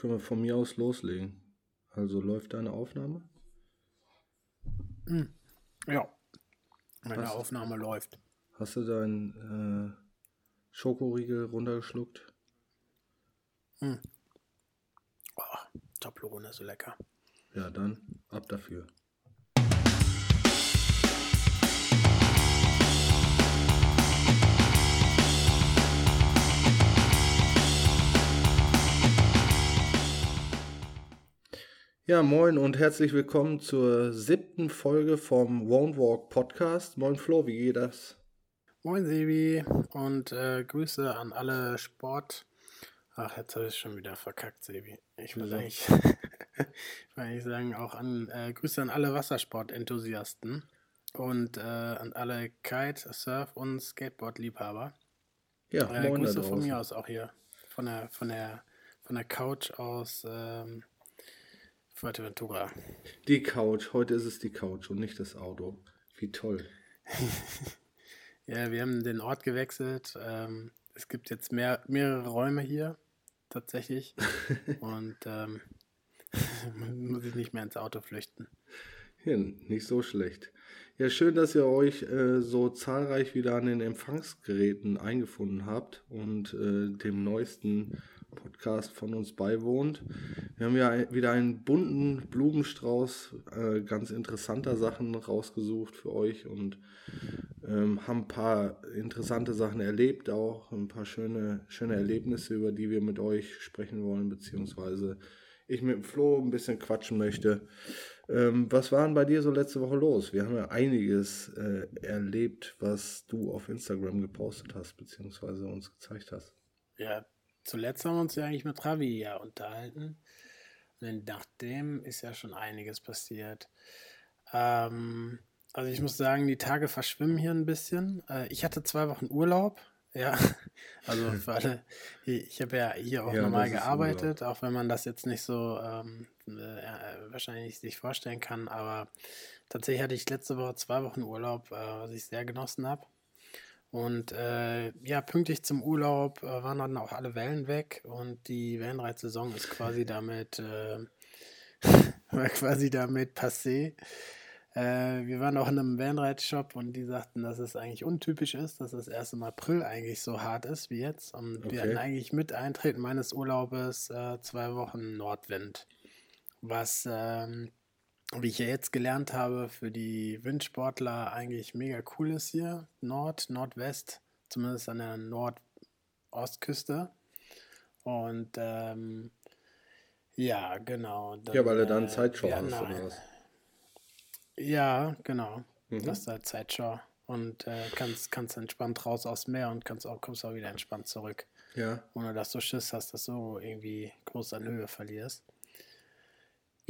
können wir von mir aus loslegen. Also läuft deine Aufnahme? Hm. Ja, meine hast, Aufnahme läuft. Hast du deinen äh, Schokoriegel runtergeschluckt? Hm. Oh, Toblerone ist so lecker. Ja, dann ab dafür. Ja, moin und herzlich willkommen zur siebten Folge vom Won't Walk Podcast. Moin Flo, wie geht das? Moin Sebi und äh, Grüße an alle Sport. Ach, jetzt habe ich schon wieder verkackt, Sebi. Ich will, eigentlich, ich will eigentlich sagen, auch an äh, Grüße an alle Wassersport-Enthusiasten und äh, an alle Kite-, Surf- und Skateboard-Liebhaber. Ja, äh, moin Grüße von mir aus auch hier. Von der, von der, von der Couch aus. Ähm, Fuerteventura. Die Couch, heute ist es die Couch und nicht das Auto. Wie toll. ja, wir haben den Ort gewechselt. Ähm, es gibt jetzt mehr, mehrere Räume hier, tatsächlich. und ähm, man muss sich nicht mehr ins Auto flüchten. Ja, nicht so schlecht. Ja, schön, dass ihr euch äh, so zahlreich wieder an den Empfangsgeräten eingefunden habt und äh, dem neuesten Podcast von uns beiwohnt. Wir haben ja wieder einen bunten Blumenstrauß äh, ganz interessanter Sachen rausgesucht für euch und ähm, haben ein paar interessante Sachen erlebt, auch ein paar schöne, schöne Erlebnisse, über die wir mit euch sprechen wollen, beziehungsweise ich mit dem Flo ein bisschen quatschen möchte. Ähm, was war denn bei dir so letzte Woche los? Wir haben ja einiges äh, erlebt, was du auf Instagram gepostet hast, beziehungsweise uns gezeigt hast. Ja, zuletzt haben wir uns ja eigentlich mit Ravi ja unterhalten. Und nachdem ist ja schon einiges passiert. Ähm, also ich muss sagen, die Tage verschwimmen hier ein bisschen. Äh, ich hatte zwei Wochen Urlaub. Ja, also für alle, ich habe ja hier auch ja, normal gearbeitet, auch wenn man das jetzt nicht so ähm, äh, wahrscheinlich sich vorstellen kann. Aber tatsächlich hatte ich letzte Woche zwei Wochen Urlaub, äh, was ich sehr genossen habe. Und äh, ja, pünktlich zum Urlaub äh, waren dann auch alle Wellen weg und die Wellenreitsaison ist quasi damit, äh, war quasi damit passé. Äh, wir waren auch in einem Wellenreitshop und die sagten, dass es eigentlich untypisch ist, dass es erst im April eigentlich so hart ist wie jetzt. Und okay. wir hatten eigentlich mit Eintreten meines Urlaubes äh, zwei Wochen Nordwind, was ähm, wie ich ja jetzt gelernt habe, für die Windsportler eigentlich mega cool ist hier. Nord, Nordwest, zumindest an der Nordostküste. Und ähm, ja, genau. Dann, ja, weil er dann äh, Zeitschau hast oder was? Ja, genau. Mhm. Das ist halt Zeitschau. Und äh, kannst, kannst entspannt raus aufs Meer und kannst auch, kommst auch wieder entspannt zurück. Ja. Ohne dass du Schiss hast, dass du irgendwie groß an Höhe verlierst.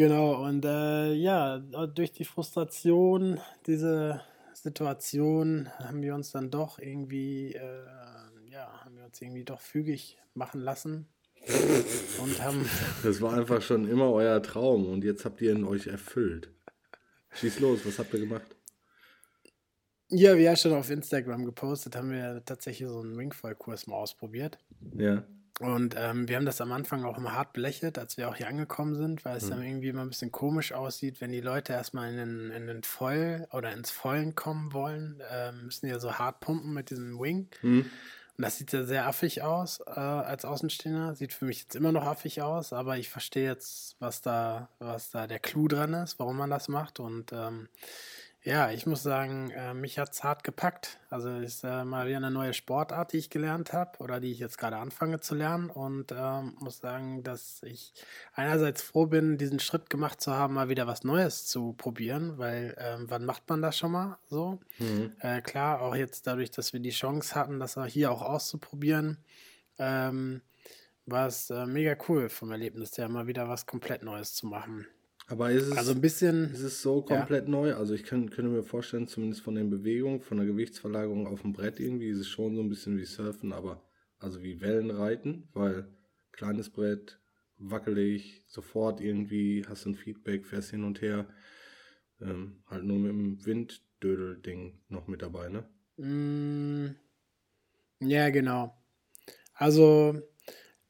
Genau, und äh, ja, durch die Frustration, diese Situation, haben wir uns dann doch irgendwie, äh, ja, haben wir uns irgendwie doch fügig machen lassen. und haben. Das war einfach schon immer euer Traum und jetzt habt ihr ihn euch erfüllt. Schieß los, was habt ihr gemacht? Ja, wie ja schon auf Instagram gepostet, haben wir tatsächlich so einen Ringfall-Kurs mal ausprobiert. Ja. Und ähm, wir haben das am Anfang auch immer hart belächelt, als wir auch hier angekommen sind, weil es mhm. dann irgendwie immer ein bisschen komisch aussieht, wenn die Leute erstmal in den, in den Voll oder ins Vollen kommen wollen, äh, müssen ja so hart pumpen mit diesem Wing. Mhm. Und das sieht ja sehr affig aus äh, als Außenstehender. Sieht für mich jetzt immer noch affig aus, aber ich verstehe jetzt, was da, was da der Clou dran ist, warum man das macht. Und ähm, ja, ich muss sagen, äh, mich hat es hart gepackt. Also ist äh, mal wieder eine neue Sportart, die ich gelernt habe oder die ich jetzt gerade anfange zu lernen und äh, muss sagen, dass ich einerseits froh bin, diesen Schritt gemacht zu haben, mal wieder was Neues zu probieren, weil ähm, wann macht man das schon mal so? Mhm. Äh, klar, auch jetzt dadurch, dass wir die Chance hatten, das hier auch auszuprobieren, ähm, war es äh, mega cool vom Erlebnis her, mal wieder was komplett Neues zu machen. Aber ist es, also ein bisschen, ist es so komplett ja. neu? Also ich kann, könnte mir vorstellen, zumindest von den Bewegungen, von der Gewichtsverlagerung auf dem Brett irgendwie, ist es schon so ein bisschen wie Surfen, aber also wie Wellenreiten, weil kleines Brett, wackelig, sofort irgendwie hast du ein Feedback, fährst hin und her. Ähm, halt nur mit dem Winddödel-Ding noch mit dabei, ne? Mm, ja, genau. Also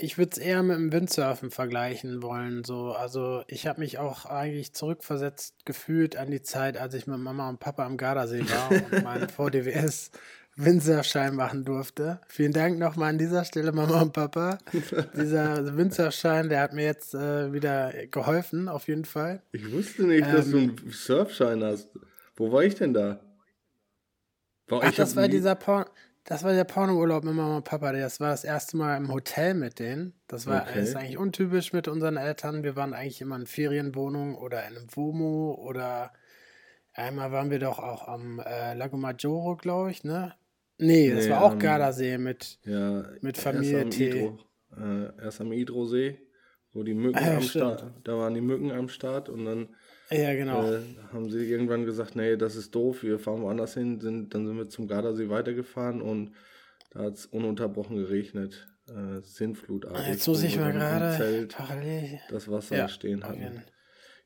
ich würde es eher mit dem Windsurfen vergleichen wollen. So. Also ich habe mich auch eigentlich zurückversetzt gefühlt an die Zeit, als ich mit Mama und Papa am Gardasee war und meinen VDWS Windsurfschein machen durfte. Vielen Dank nochmal an dieser Stelle, Mama und Papa. Dieser Windsurfschein, der hat mir jetzt äh, wieder geholfen, auf jeden Fall. Ich wusste nicht, ähm, dass du ähm, einen Surfschein hast. Wo war ich denn da? War, Ach, das war dieser Porn. Das war der Pornourlaub mit Mama und Papa. Das war das erste Mal im Hotel mit denen. Das war okay. ist eigentlich untypisch mit unseren Eltern. Wir waren eigentlich immer in Ferienwohnungen oder in einem WOMO oder einmal waren wir doch auch am äh, Lago Maggiore, glaube ich, ne? Nee, das nee, war auch um, Gardasee mit, ja, mit Familie erst T. äh, erst am Idrosee, wo die Mücken ah, am Start, da waren die Mücken am Start und dann ja, genau. Äh, haben sie irgendwann gesagt, nee, das ist doof, wir fahren woanders hin. Sind, dann sind wir zum Gardasee weitergefahren und da hat es ununterbrochen geregnet. Äh, Sintflutartig. Jetzt muss ich mal gerade parallel das Wasser ja, stehen hatten.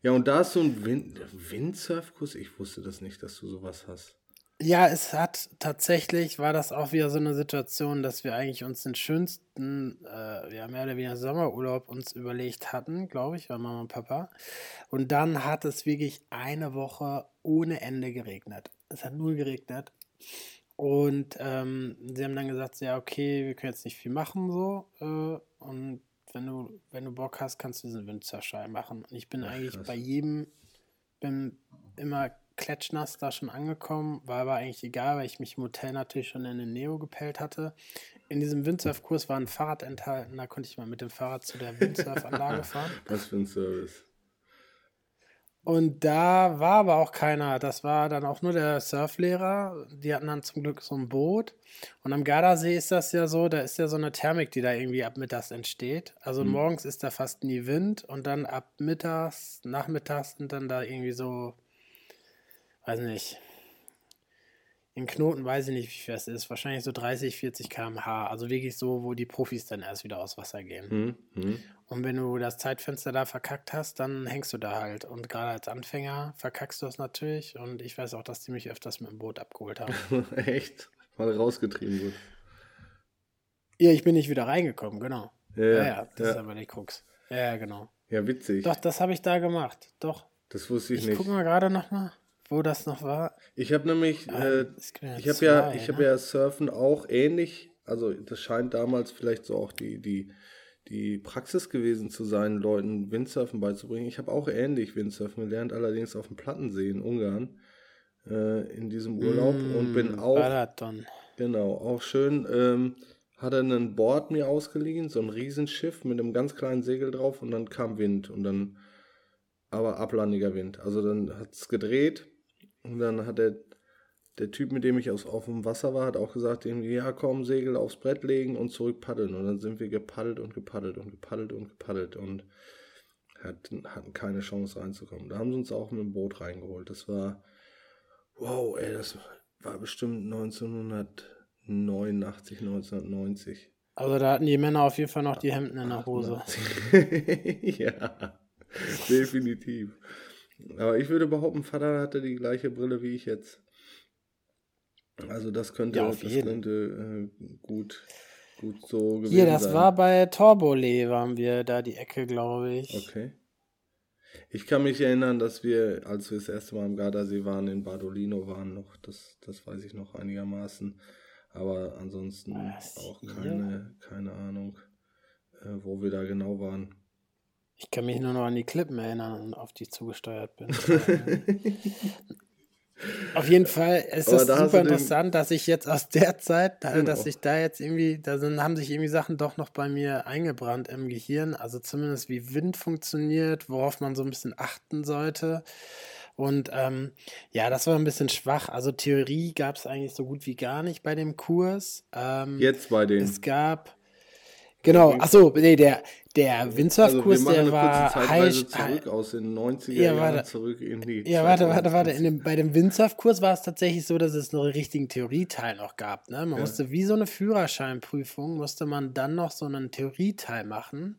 Ja, und da ist so ein Wind Windsurfkurs. Ich wusste das nicht, dass du sowas hast. Ja, es hat tatsächlich, war das auch wieder so eine Situation, dass wir eigentlich uns den schönsten, äh, ja, mehr oder weniger Sommerurlaub uns überlegt hatten, glaube ich, bei Mama und Papa. Und dann hat es wirklich eine Woche ohne Ende geregnet. Es hat nur geregnet. Und ähm, sie haben dann gesagt, ja, okay, wir können jetzt nicht viel machen, so. Äh, und wenn du, wenn du Bock hast, kannst du diesen Windsurfschein machen. Und ich bin Ach, eigentlich krass. bei jedem, bin immer klatschnass da schon angekommen, war aber eigentlich egal, weil ich mich im Hotel natürlich schon in den Neo gepellt hatte. In diesem Windsurfkurs war ein Fahrrad enthalten, da konnte ich mal mit dem Fahrrad zu der Windsurfanlage fahren. Was für ein Service. Und da war aber auch keiner. Das war dann auch nur der Surflehrer. Die hatten dann zum Glück so ein Boot. Und am Gardasee ist das ja so, da ist ja so eine Thermik, die da irgendwie ab mittags entsteht. Also mhm. morgens ist da fast nie Wind und dann ab mittags, nachmittags sind dann da irgendwie so weiß nicht, in Knoten weiß ich nicht, wie fest es ist. Wahrscheinlich so 30, 40 km/h. Also wirklich so, wo die Profis dann erst wieder aus Wasser gehen. Mhm. Und wenn du das Zeitfenster da verkackt hast, dann hängst du da halt. Und gerade als Anfänger verkackst du das natürlich. Und ich weiß auch, dass die mich öfters mit dem Boot abgeholt haben. Echt? Weil rausgetrieben wird. Ja, ich bin nicht wieder reingekommen, genau. Ja, ja, ja das ja. ist aber die Krux. Ja, genau. Ja, witzig. Doch, das habe ich da gemacht. Doch. Das wusste ich, ich nicht. Ich guck mal gerade nochmal wo das noch war. Ich habe nämlich, ah, äh, ich habe ja, ich habe ne? ja Surfen auch ähnlich, also das scheint damals vielleicht so auch die, die, die Praxis gewesen zu sein, Leuten Windsurfen beizubringen. Ich habe auch ähnlich Windsurfen gelernt, allerdings auf dem Plattensee in Ungarn äh, in diesem Urlaub mm, und bin auch, Balaton. genau, auch schön, ähm, hatte ein Board mir ausgeliehen, so ein Riesenschiff mit einem ganz kleinen Segel drauf und dann kam Wind und dann aber ablandiger Wind. Also dann hat es gedreht und dann hat der, der Typ, mit dem ich aus, auf dem Wasser war, hat auch gesagt, ja komm, Segel aufs Brett legen und zurück paddeln. Und dann sind wir gepaddelt und gepaddelt und gepaddelt und gepaddelt und hatten, hatten keine Chance reinzukommen. Da haben sie uns auch mit dem Boot reingeholt. Das war, wow, ey, das war bestimmt 1989, 1990. Also da hatten die Männer auf jeden Fall noch die Hemden in der Hose. ja, definitiv. Aber ich würde behaupten, Vater hatte die gleiche Brille wie ich jetzt. Also das könnte, ja, das könnte äh, gut, gut so gewesen Hier, das sein. war bei Torbole, waren wir da die Ecke, glaube ich. Okay. Ich kann mich erinnern, dass wir, als wir das erste Mal am Gardasee waren, in Badolino waren noch. Das, das weiß ich noch einigermaßen. Aber ansonsten Was, auch keine, keine Ahnung, äh, wo wir da genau waren. Ich kann mich nur noch an die Klippen erinnern, auf die ich zugesteuert bin. auf jeden Fall ist es da super interessant, dass ich jetzt aus der Zeit, genau. dass ich da jetzt irgendwie, da sind, haben sich irgendwie Sachen doch noch bei mir eingebrannt im Gehirn. Also zumindest wie Wind funktioniert, worauf man so ein bisschen achten sollte. Und ähm, ja, das war ein bisschen schwach. Also Theorie gab es eigentlich so gut wie gar nicht bei dem Kurs. Ähm, jetzt bei dem. Es gab Genau, achso, nee, der, der Windsurfkurs, also der war heiß. zurück aus den 90er ja, Jahren zurück in die. Ja, warte, warte, warte. Dem, bei dem Windsurfkurs war es tatsächlich so, dass es noch einen richtigen Theorieteil noch gab. Ne? Man ja. musste wie so eine Führerscheinprüfung, musste man dann noch so einen Theorieteil machen.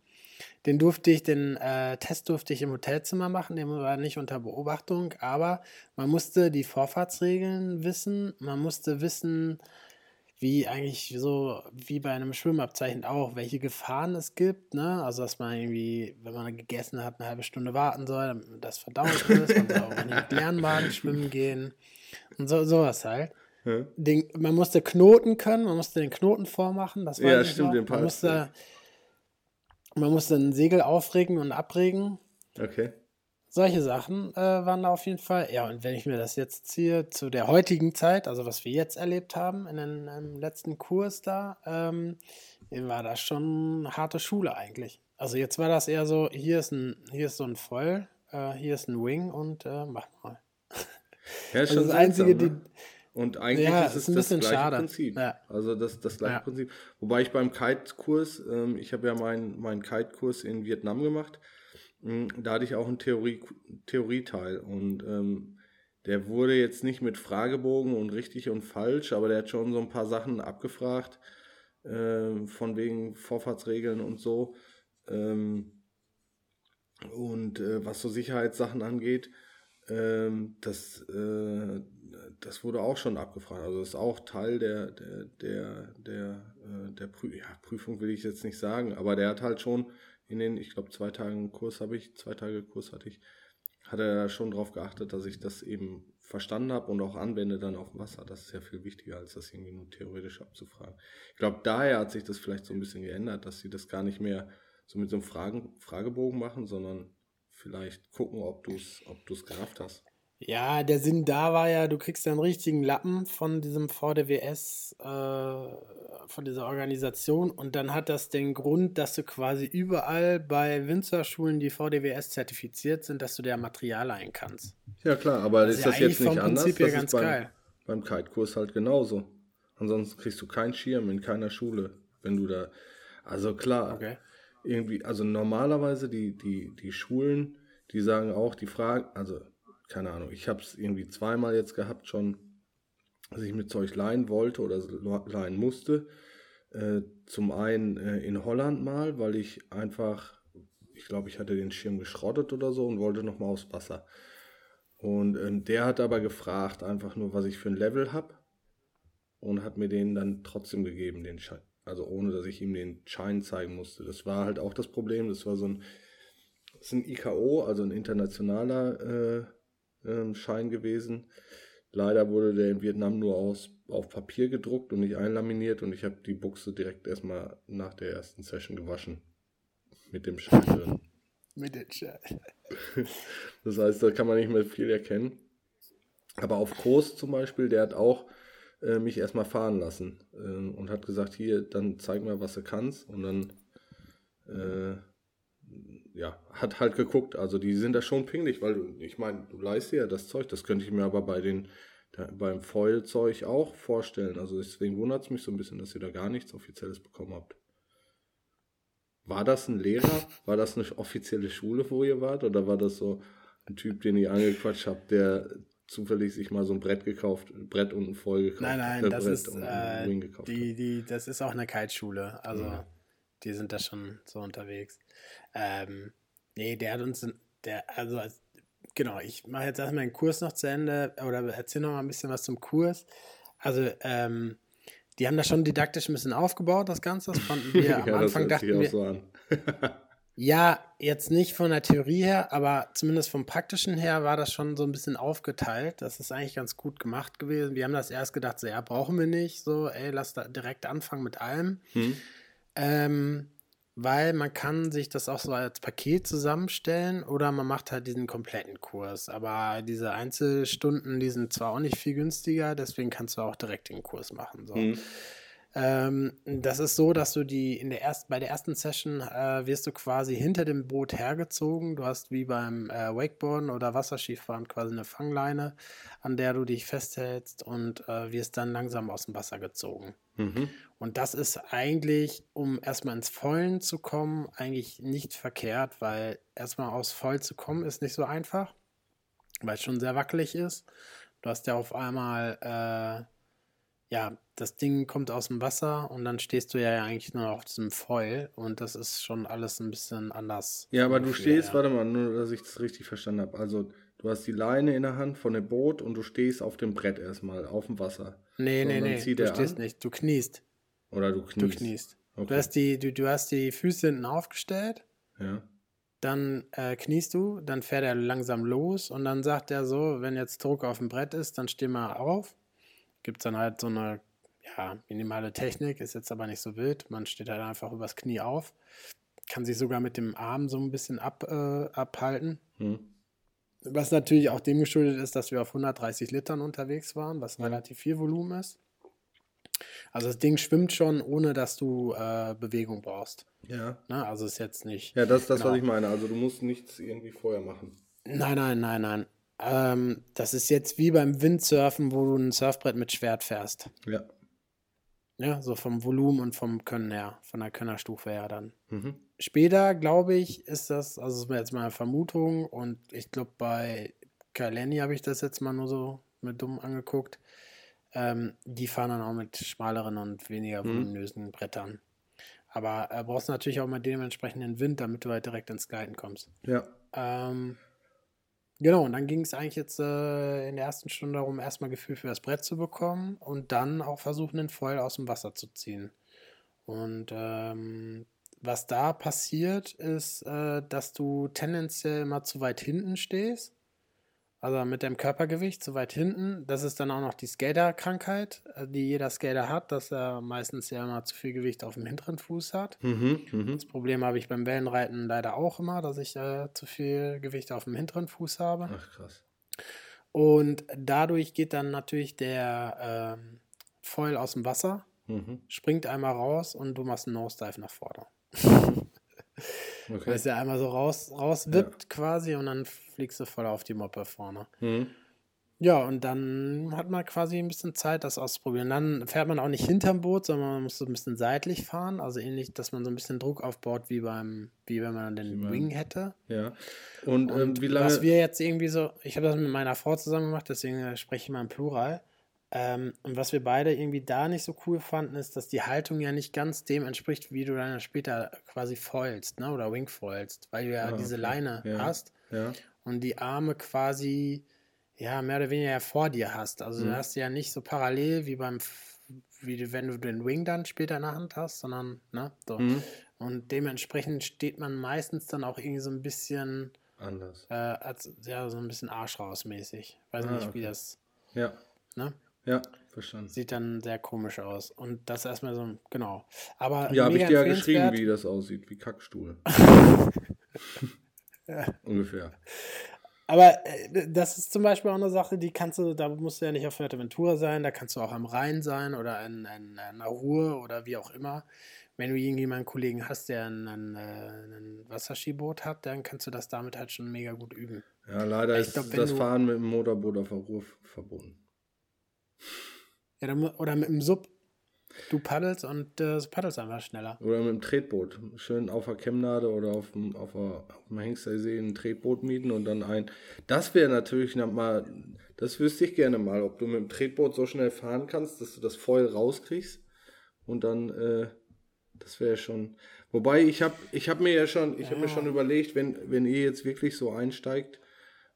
Den durfte ich, den äh, Test durfte ich im Hotelzimmer machen, den war nicht unter Beobachtung, aber man musste die Vorfahrtsregeln wissen, man musste wissen, wie eigentlich so, wie bei einem Schwimmabzeichen auch, welche Gefahren es gibt, ne? Also, dass man irgendwie, wenn man gegessen hat, eine halbe Stunde warten soll, damit das verdaut ist. Man soll auch nicht Magen schwimmen gehen. Und so, sowas halt. Ja. Den, man musste Knoten können, man musste den Knoten vormachen. Das war ja, stimmt, noch. den man musste, man musste ein Segel aufregen und abregen. Okay. Solche Sachen äh, waren da auf jeden Fall. Ja, und wenn ich mir das jetzt ziehe zu der heutigen Zeit, also was wir jetzt erlebt haben in den, im letzten Kurs da, ähm, war das schon harte Schule eigentlich. Also jetzt war das eher so, hier ist ein, hier ist so ein Voll, äh, hier ist ein Wing und äh, mach mal. Ja, also schon das Einzige, ne? die, und eigentlich ja, ist es ist das gleiche schade. Prinzip. Ja. Also das, das gleiche ja. Prinzip. Wobei ich beim Kite-Kurs, ähm, ich habe ja meinen mein Kite-Kurs in Vietnam gemacht da hatte ich auch einen Theorie, Theorieteil und ähm, der wurde jetzt nicht mit Fragebogen und richtig und falsch, aber der hat schon so ein paar Sachen abgefragt, äh, von wegen Vorfahrtsregeln und so. Ähm, und äh, was so Sicherheitssachen angeht, ähm, das, äh, das wurde auch schon abgefragt. Also das ist auch Teil der, der, der, der, äh, der Prü ja, Prüfung, will ich jetzt nicht sagen, aber der hat halt schon in den, ich glaube, zwei Tagen Kurs habe ich, zwei Tage Kurs hatte ich, hat er schon darauf geachtet, dass ich das eben verstanden habe und auch anwende dann auf dem Wasser. Das ist ja viel wichtiger, als das irgendwie nur theoretisch abzufragen. Ich glaube, daher hat sich das vielleicht so ein bisschen geändert, dass sie das gar nicht mehr so mit so einem Fragen, Fragebogen machen, sondern vielleicht gucken, ob du es ob gerafft hast. Ja, der Sinn da war ja, du kriegst einen richtigen Lappen von diesem VDWS, äh, von dieser Organisation und dann hat das den Grund, dass du quasi überall bei Winzerschulen, die VDWS zertifiziert sind, dass du der Material ein kannst. Ja klar, aber das ist das jetzt nicht anders? Prinzip das ganz ist beim, geil. beim Kite-Kurs halt genauso. Ansonsten kriegst du keinen Schirm in keiner Schule, wenn du da. Also klar, okay. irgendwie, also normalerweise die, die, die Schulen, die sagen auch, die Fragen, also keine Ahnung, ich habe es irgendwie zweimal jetzt gehabt schon, dass ich mir Zeug leihen wollte oder leihen musste. Äh, zum einen äh, in Holland mal, weil ich einfach, ich glaube, ich hatte den Schirm geschrottet oder so und wollte nochmal aufs Wasser. Und äh, der hat aber gefragt, einfach nur, was ich für ein Level habe. Und hat mir den dann trotzdem gegeben, den Schein. Also ohne, dass ich ihm den Schein zeigen musste. Das war halt auch das Problem. Das war so ein, das ist ein IKO, also ein internationaler äh, ähm, Schein gewesen. Leider wurde der in Vietnam nur aus, auf Papier gedruckt und nicht einlaminiert und ich habe die Buchse direkt erstmal nach der ersten Session gewaschen. Mit dem Schein drin. Mit dem Schein. Das heißt, da kann man nicht mehr viel erkennen. Aber auf Kurs zum Beispiel, der hat auch äh, mich erstmal fahren lassen äh, und hat gesagt, hier, dann zeig mal, was du kannst. Und dann äh, ja, hat halt geguckt. Also die sind da schon pingelig, weil du, ich meine, du leist dir ja das Zeug, das könnte ich mir aber bei den da, beim Foil-Zeug auch vorstellen. Also deswegen wundert es mich so ein bisschen, dass ihr da gar nichts Offizielles bekommen habt. War das ein Lehrer? War das eine offizielle Schule, wo ihr wart? Oder war das so ein Typ, den ihr angequatscht habt, der zufällig sich mal so ein Brett gekauft, Brett und ein Voll gekauft? Nein, nein, äh, das ist äh, die, die, das ist auch eine Kiteschule. Also ja. Die sind da schon so unterwegs. Ähm, nee, der hat uns, der, also, genau, ich mache jetzt erstmal den Kurs noch zu Ende oder erzähle noch mal ein bisschen was zum Kurs. Also, ähm, die haben das schon didaktisch ein bisschen aufgebaut, das Ganze. Das fanden wir am ja, Anfang dachten wir. So ja, jetzt nicht von der Theorie her, aber zumindest vom praktischen her war das schon so ein bisschen aufgeteilt. Das ist eigentlich ganz gut gemacht gewesen. Wir haben das erst gedacht, so ja, brauchen wir nicht. So, ey, lass da direkt anfangen mit allem. Hm. Ähm, weil man kann sich das auch so als Paket zusammenstellen oder man macht halt diesen kompletten Kurs. Aber diese Einzelstunden, die sind zwar auch nicht viel günstiger, deswegen kannst du auch direkt den Kurs machen. So. Mhm. Ähm, das ist so, dass du die in der ersten, bei der ersten Session äh, wirst du quasi hinter dem Boot hergezogen. Du hast wie beim äh, Wakeboarden oder Wasserskifahren quasi eine Fangleine, an der du dich festhältst und äh, wirst dann langsam aus dem Wasser gezogen. Mhm. Und das ist eigentlich, um erstmal ins Vollen zu kommen, eigentlich nicht verkehrt, weil erstmal aus Voll zu kommen ist nicht so einfach, weil es schon sehr wackelig ist. Du hast ja auf einmal, äh, ja, das Ding kommt aus dem Wasser und dann stehst du ja eigentlich nur auf diesem Foil und das ist schon alles ein bisschen anders. Ja, aber du stehst, ja. warte mal, nur dass ich das richtig verstanden habe. Also du hast die Leine in der Hand von dem Boot und du stehst auf dem Brett erstmal, auf dem Wasser. Nee, so, nee, nee, du stehst an. nicht, du kniest. Oder du kniest. Du kniest. Okay. Du, hast die, du, du hast die Füße hinten aufgestellt. Ja. Dann äh, kniest du, dann fährt er langsam los und dann sagt er so, wenn jetzt Druck auf dem Brett ist, dann steh mal auf. Gibt es dann halt so eine ja, minimale Technik, ist jetzt aber nicht so wild. Man steht halt einfach übers Knie auf, kann sich sogar mit dem Arm so ein bisschen ab, äh, abhalten. Hm. Was natürlich auch dem geschuldet ist, dass wir auf 130 Litern unterwegs waren, was hm. relativ viel Volumen ist. Also das Ding schwimmt schon, ohne dass du äh, Bewegung brauchst. Ja. Na, ne, also ist jetzt nicht. Ja, das ist das, genau. was ich meine. Also du musst nichts irgendwie vorher machen. Nein, nein, nein, nein. Ähm, das ist jetzt wie beim Windsurfen, wo du ein Surfbrett mit Schwert fährst. Ja. Ja, so vom Volumen und vom Können her, von der Könnerstufe her dann. Mhm. Später, glaube ich, ist das, also ist jetzt meine Vermutung und ich glaube, bei Kaleni habe ich das jetzt mal nur so mit dumm angeguckt. Ähm, die fahren dann auch mit schmaleren und weniger mhm. voluminösen Brettern. Aber äh, brauchst natürlich auch mal dementsprechenden Wind, damit du halt direkt ins Gleiten kommst. Ja. Ähm, Genau, und dann ging es eigentlich jetzt äh, in der ersten Stunde darum, erstmal Gefühl für das Brett zu bekommen und dann auch versuchen, den Foil aus dem Wasser zu ziehen. Und ähm, was da passiert, ist, äh, dass du tendenziell immer zu weit hinten stehst also mit dem Körpergewicht so weit hinten. Das ist dann auch noch die Skater-Krankheit, äh, die jeder Skater hat, dass er meistens ja immer zu viel Gewicht auf dem hinteren Fuß hat. Mhm, mh. Das Problem habe ich beim Wellenreiten leider auch immer, dass ich äh, zu viel Gewicht auf dem hinteren Fuß habe. Ach krass. Und dadurch geht dann natürlich der ähm, Foil aus dem Wasser, mhm. springt einmal raus und du machst einen Nosedive nach vorne. Okay. Weil es ja einmal so raus, rauswippt ja. quasi und dann fliegst du voll auf die Moppe vorne. Mhm. Ja, und dann hat man quasi ein bisschen Zeit, das auszuprobieren. Dann fährt man auch nicht hinterm Boot, sondern man muss so ein bisschen seitlich fahren. Also ähnlich, dass man so ein bisschen Druck aufbaut, wie beim, wie wenn man den Wing hätte. Ja. Und, und ähm, wie lange. Was wir jetzt irgendwie so, ich habe das mit meiner Frau zusammen gemacht, deswegen spreche ich mal im Plural. Ähm, und was wir beide irgendwie da nicht so cool fanden, ist, dass die Haltung ja nicht ganz dem entspricht, wie du dann später quasi foilst, ne? Oder wingfoilst, weil du ja ah, diese okay. Leine ja. hast ja. und die Arme quasi ja mehr oder weniger vor dir hast. Also mhm. du hast ja nicht so parallel wie beim wie wenn du den Wing dann später in der Hand hast, sondern ne, so. Mhm. Und dementsprechend steht man meistens dann auch irgendwie so ein bisschen anders. Äh, als, ja, so ein bisschen Arsch rausmäßig. Weiß ah, nicht, okay. wie das. Ja. Ne? Ja, verstanden. Sieht dann sehr komisch aus. Und das erstmal so, genau. Aber ja, habe ich dir ja geschrieben, wie das aussieht, wie Kackstuhl. ja. Ungefähr. Aber äh, das ist zum Beispiel auch eine Sache, die kannst du, da musst du ja nicht auf Fuerteventura sein, da kannst du auch am Rhein sein oder in, in, in Ruhr oder wie auch immer. Wenn du irgendjemanden Kollegen hast, der ein, ein, äh, ein Wasserskiboot hat, dann kannst du das damit halt schon mega gut üben. Ja, leider ist glaub, das Fahren mit dem Motorboot auf der Ruhr verbunden. Ja, oder mit dem Sub. Du paddelst und äh, paddelst einfach schneller. Oder mit dem Tretboot. Schön auf der Chemnade oder auf dem, auf, der, auf dem Hengstersee ein Tretboot mieten und dann ein. Das wäre natürlich mal. Das wüsste ich gerne mal, ob du mit dem Tretboot so schnell fahren kannst, dass du das Foil rauskriegst. Und dann, äh, das wäre schon. Wobei ich habe ich hab mir ja schon, ich ja. habe mir schon überlegt, wenn, wenn ihr jetzt wirklich so einsteigt,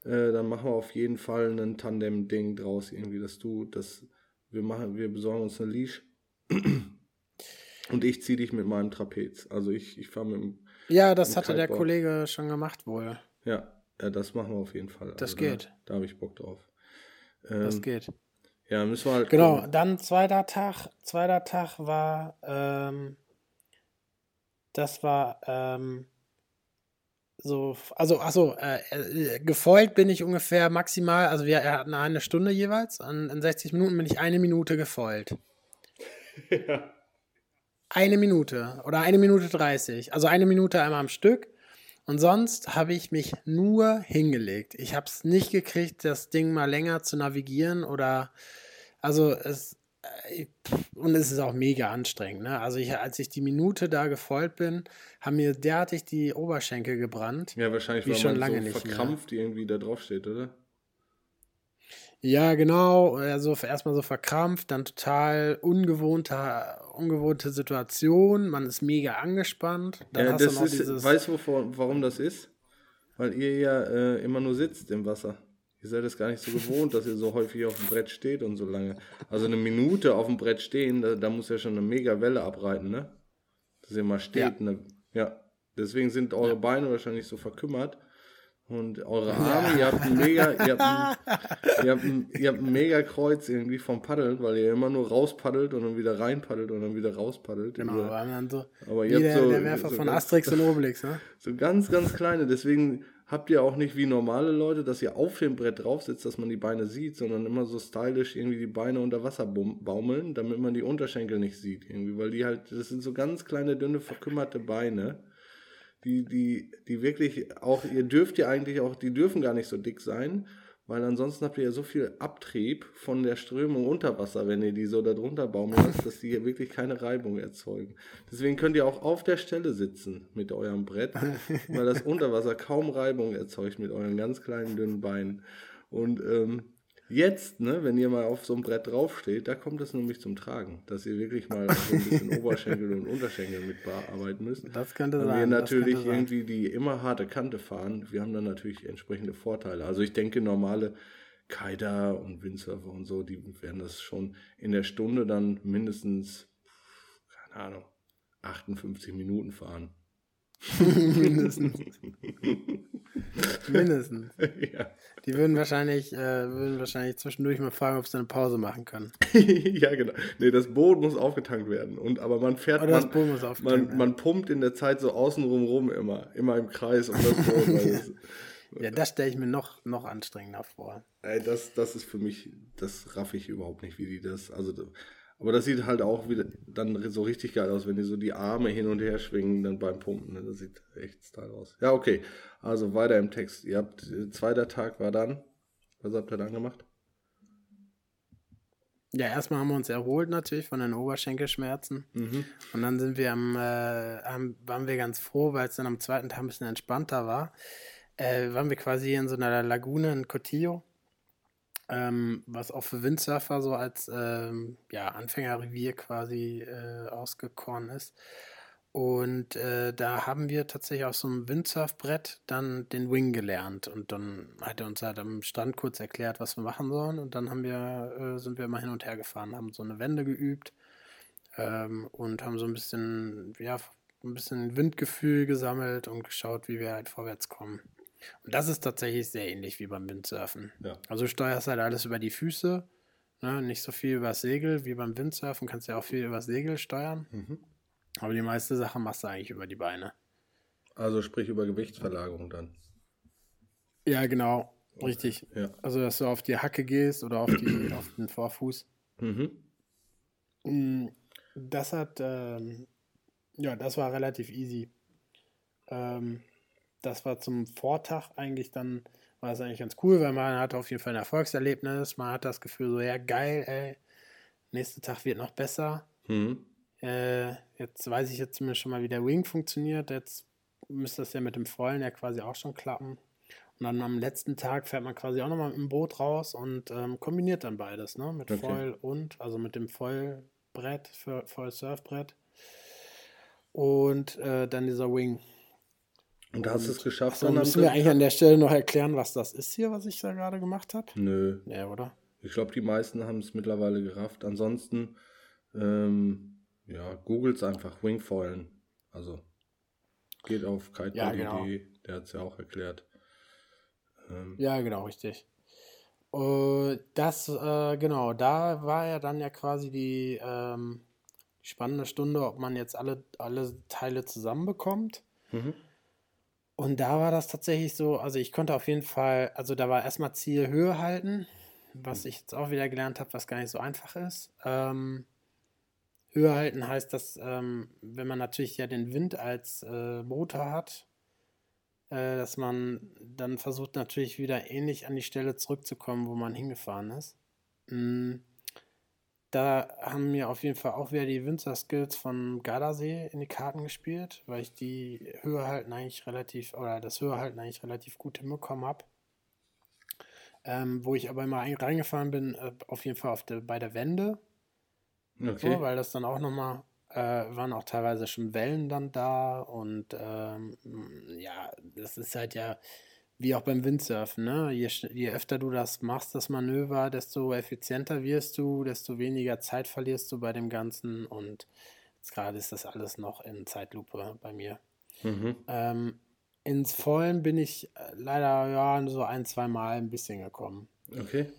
äh, dann machen wir auf jeden Fall ein Tandem-Ding draus, irgendwie, dass du, dass wir machen, wir besorgen uns eine Leash und ich ziehe dich mit meinem Trapez. Also ich, ich fahre mit dem. Ja, das hatte der Kollege schon gemacht wohl. Ja, ja, das machen wir auf jeden Fall. Das also geht. Da, da habe ich Bock drauf. Ähm, das geht. Ja, müssen wir halt. Genau, gucken. dann zweiter Tag. Zweiter Tag war, ähm, das war, ähm, so, also, achso, äh, äh, gefoilt bin ich ungefähr maximal, also wir hatten eine Stunde jeweils, an, in 60 Minuten bin ich eine Minute gefoilt. Ja. Eine Minute oder eine Minute 30, also eine Minute einmal am Stück. Und sonst habe ich mich nur hingelegt. Ich habe es nicht gekriegt, das Ding mal länger zu navigieren oder, also es, und es ist auch mega anstrengend. Ne? Also ich, als ich die Minute da gefolgt bin, haben mir derartig die Oberschenkel gebrannt. Ja, wahrscheinlich, wie weil schon man lange so nicht verkrampft mehr. irgendwie da drauf steht, oder? Ja, genau. Also erstmal so verkrampft, dann total ungewohnte, ungewohnte Situation. Man ist mega angespannt. Dann Ja, hast du das noch ist, dieses. weißt du, warum das ist? Weil ihr ja äh, immer nur sitzt im Wasser. Ihr seid es gar nicht so gewohnt, dass ihr so häufig auf dem Brett steht und so lange. Also eine Minute auf dem Brett stehen, da, da muss ja schon eine mega Welle abreiten, ne? Dass ihr mal steht. Ne? Ja. Deswegen sind eure Beine wahrscheinlich so verkümmert. Und eure Arme, ihr habt ein mega, ihr habt ein, ihr habt ein, ihr habt ein mega Kreuz irgendwie vom Paddeln, weil ihr immer nur rauspaddelt und dann wieder reinpaddelt und dann wieder rauspaddelt. Genau, Über- aber dann so. Aber ihr habt so- der Werfer so von ganz- Asterix und Obelix, ne? So ganz, ganz kleine. Deswegen habt ihr auch nicht wie normale Leute, dass ihr auf dem Brett drauf sitzt, dass man die Beine sieht, sondern immer so stylisch irgendwie die Beine unter Wasser baumeln, damit man die Unterschenkel nicht sieht. Irgendwie, weil die halt, das sind so ganz kleine, dünne, verkümmerte Beine. Die, die, die wirklich auch, ihr dürft ja eigentlich auch, die dürfen gar nicht so dick sein, weil ansonsten habt ihr ja so viel Abtrieb von der Strömung unter Wasser, wenn ihr die so da drunter baumeln lasst, dass die hier wirklich keine Reibung erzeugen. Deswegen könnt ihr auch auf der Stelle sitzen mit eurem Brett, weil das Unterwasser kaum Reibung erzeugt mit euren ganz kleinen, dünnen Beinen. Und ähm, jetzt, ne, wenn ihr mal auf so einem Brett draufsteht, da kommt es nämlich zum Tragen, dass ihr wirklich mal so ein bisschen Oberschenkel und Unterschenkel mit bearbeiten müsst. Das könnte Weil sein. wir das natürlich sein. irgendwie die immer harte Kante fahren. Wir haben dann natürlich entsprechende Vorteile. Also ich denke, normale Kiter und Windsurfer und so, die werden das schon in der Stunde dann mindestens, keine Ahnung, 58 Minuten fahren. Mindestens. Mindestens. ja. Die würden wahrscheinlich, äh, würden wahrscheinlich zwischendurch mal fragen, ob sie eine Pause machen können. ja, genau. Nee, das Boot muss aufgetankt werden. Und, aber man fährt, Oder das man, Boot muss aufgetankt man, werden. man pumpt in der Zeit so außenrum rum immer, immer im Kreis um das Boot. Weil das, Ja, das stelle ich mir noch, noch anstrengender vor. Ey, das, das ist für mich, das raff ich überhaupt nicht, wie die das, also, aber das sieht halt auch wieder dann so richtig geil aus, wenn die so die Arme hin und her schwingen dann beim Pumpen, ne? das sieht echt style aus. Ja, okay, also weiter im Text. Ihr habt, äh, zweiter Tag war dann, was habt ihr dann gemacht? Ja, erstmal haben wir uns erholt natürlich von den Oberschenkelschmerzen. Und dann sind wir am, äh, haben, waren wir ganz froh, weil es dann am zweiten Tag ein bisschen entspannter war. Äh, waren wir quasi in so einer Lagune in Cotillo, ähm, was auch für Windsurfer so als ähm, ja, Anfängerrevier quasi äh, ausgekoren ist. Und äh, da haben wir tatsächlich auf so einem Windsurfbrett dann den Wing gelernt. Und dann hat er uns halt am Strand kurz erklärt, was wir machen sollen. Und dann haben wir, äh, sind wir mal hin und her gefahren, haben so eine Wende geübt ähm, und haben so ein bisschen, ja, ein bisschen Windgefühl gesammelt und geschaut, wie wir halt vorwärts kommen. Und das ist tatsächlich sehr ähnlich wie beim Windsurfen. Ja. Also du steuerst halt alles über die Füße, ne? nicht so viel übers Segel wie beim Windsurfen, kannst ja auch viel übers Segel steuern. Aber die meiste Sache machst du eigentlich über die Beine. Also sprich über Gewichtsverlagerung dann. Ja, genau. Richtig. Ja. Also, dass du auf die Hacke gehst oder auf, die, auf den Vorfuß. Mhm. Mm, Das hat, ähm, ja, das war relativ easy. Ähm, das war zum Vortag eigentlich dann, war es eigentlich ganz cool, weil man hat auf jeden Fall ein Erfolgserlebnis. Man hat das Gefühl so, ja, geil, ey, nächster Tag wird noch besser. Mhm. Äh, jetzt weiß ich jetzt zumindest schon mal, wie der Wing funktioniert. Jetzt müsste das ja mit dem Vollen ja quasi auch schon klappen. Und dann am letzten Tag fährt man quasi auch nochmal mit dem Boot raus und ähm, kombiniert dann beides, ne? Mit Okay. Foil und, also mit dem Foilbrett, für Foil Surfbrett. Und äh, dann dieser Wing. Und da hast du es geschafft am müssen wir eigentlich an der Stelle noch erklären, was das ist hier, was ich da gerade gemacht habe? Nö. Ja, oder? Ich glaube, die meisten haben es mittlerweile gerafft. Ansonsten, ähm, ja, googelt einfach Wingfoilen. Also geht auf kitebuddy.de, Ja, genau. der hat es ja auch erklärt. Ähm, Ja, genau, richtig. Äh, das, äh, genau, da war ja dann ja quasi die ähm, spannende Stunde, ob man jetzt alle, alle Teile zusammenbekommt. Mhm. Und da war das tatsächlich so, also ich konnte auf jeden Fall, also da war erstmal Ziel Höhe halten, was ich jetzt auch wieder gelernt habe, was gar nicht so einfach ist. Ähm, Höhe halten heißt, dass ähm, wenn man natürlich ja den Wind als äh, Motor hat, äh, dass man dann versucht natürlich wieder ähnlich an die Stelle zurückzukommen, wo man hingefahren ist. Mm, Da haben mir auf jeden Fall auch wieder die Winzer-Skills von Gardasee in die Karten gespielt, weil ich die Höhe halten eigentlich relativ, oder das Höhe halten eigentlich relativ gut hinbekommen habe. Ähm, wo ich aber immer reingefahren bin, äh, auf jeden Fall auf der, bei der Wende. Okay. So, weil das dann auch nochmal, äh, waren auch teilweise schon Wellen dann da und ähm, ja, das ist halt ja wie auch beim Windsurfen, ne? Je, je öfter du das machst, das Manöver, desto effizienter wirst du, desto weniger Zeit verlierst du bei dem Ganzen und jetzt gerade ist das alles noch in Zeitlupe bei mir. Mhm. Ähm, ins Vollen bin ich äh, leider ja so ein, zwei Mal ein bisschen gekommen. Okay.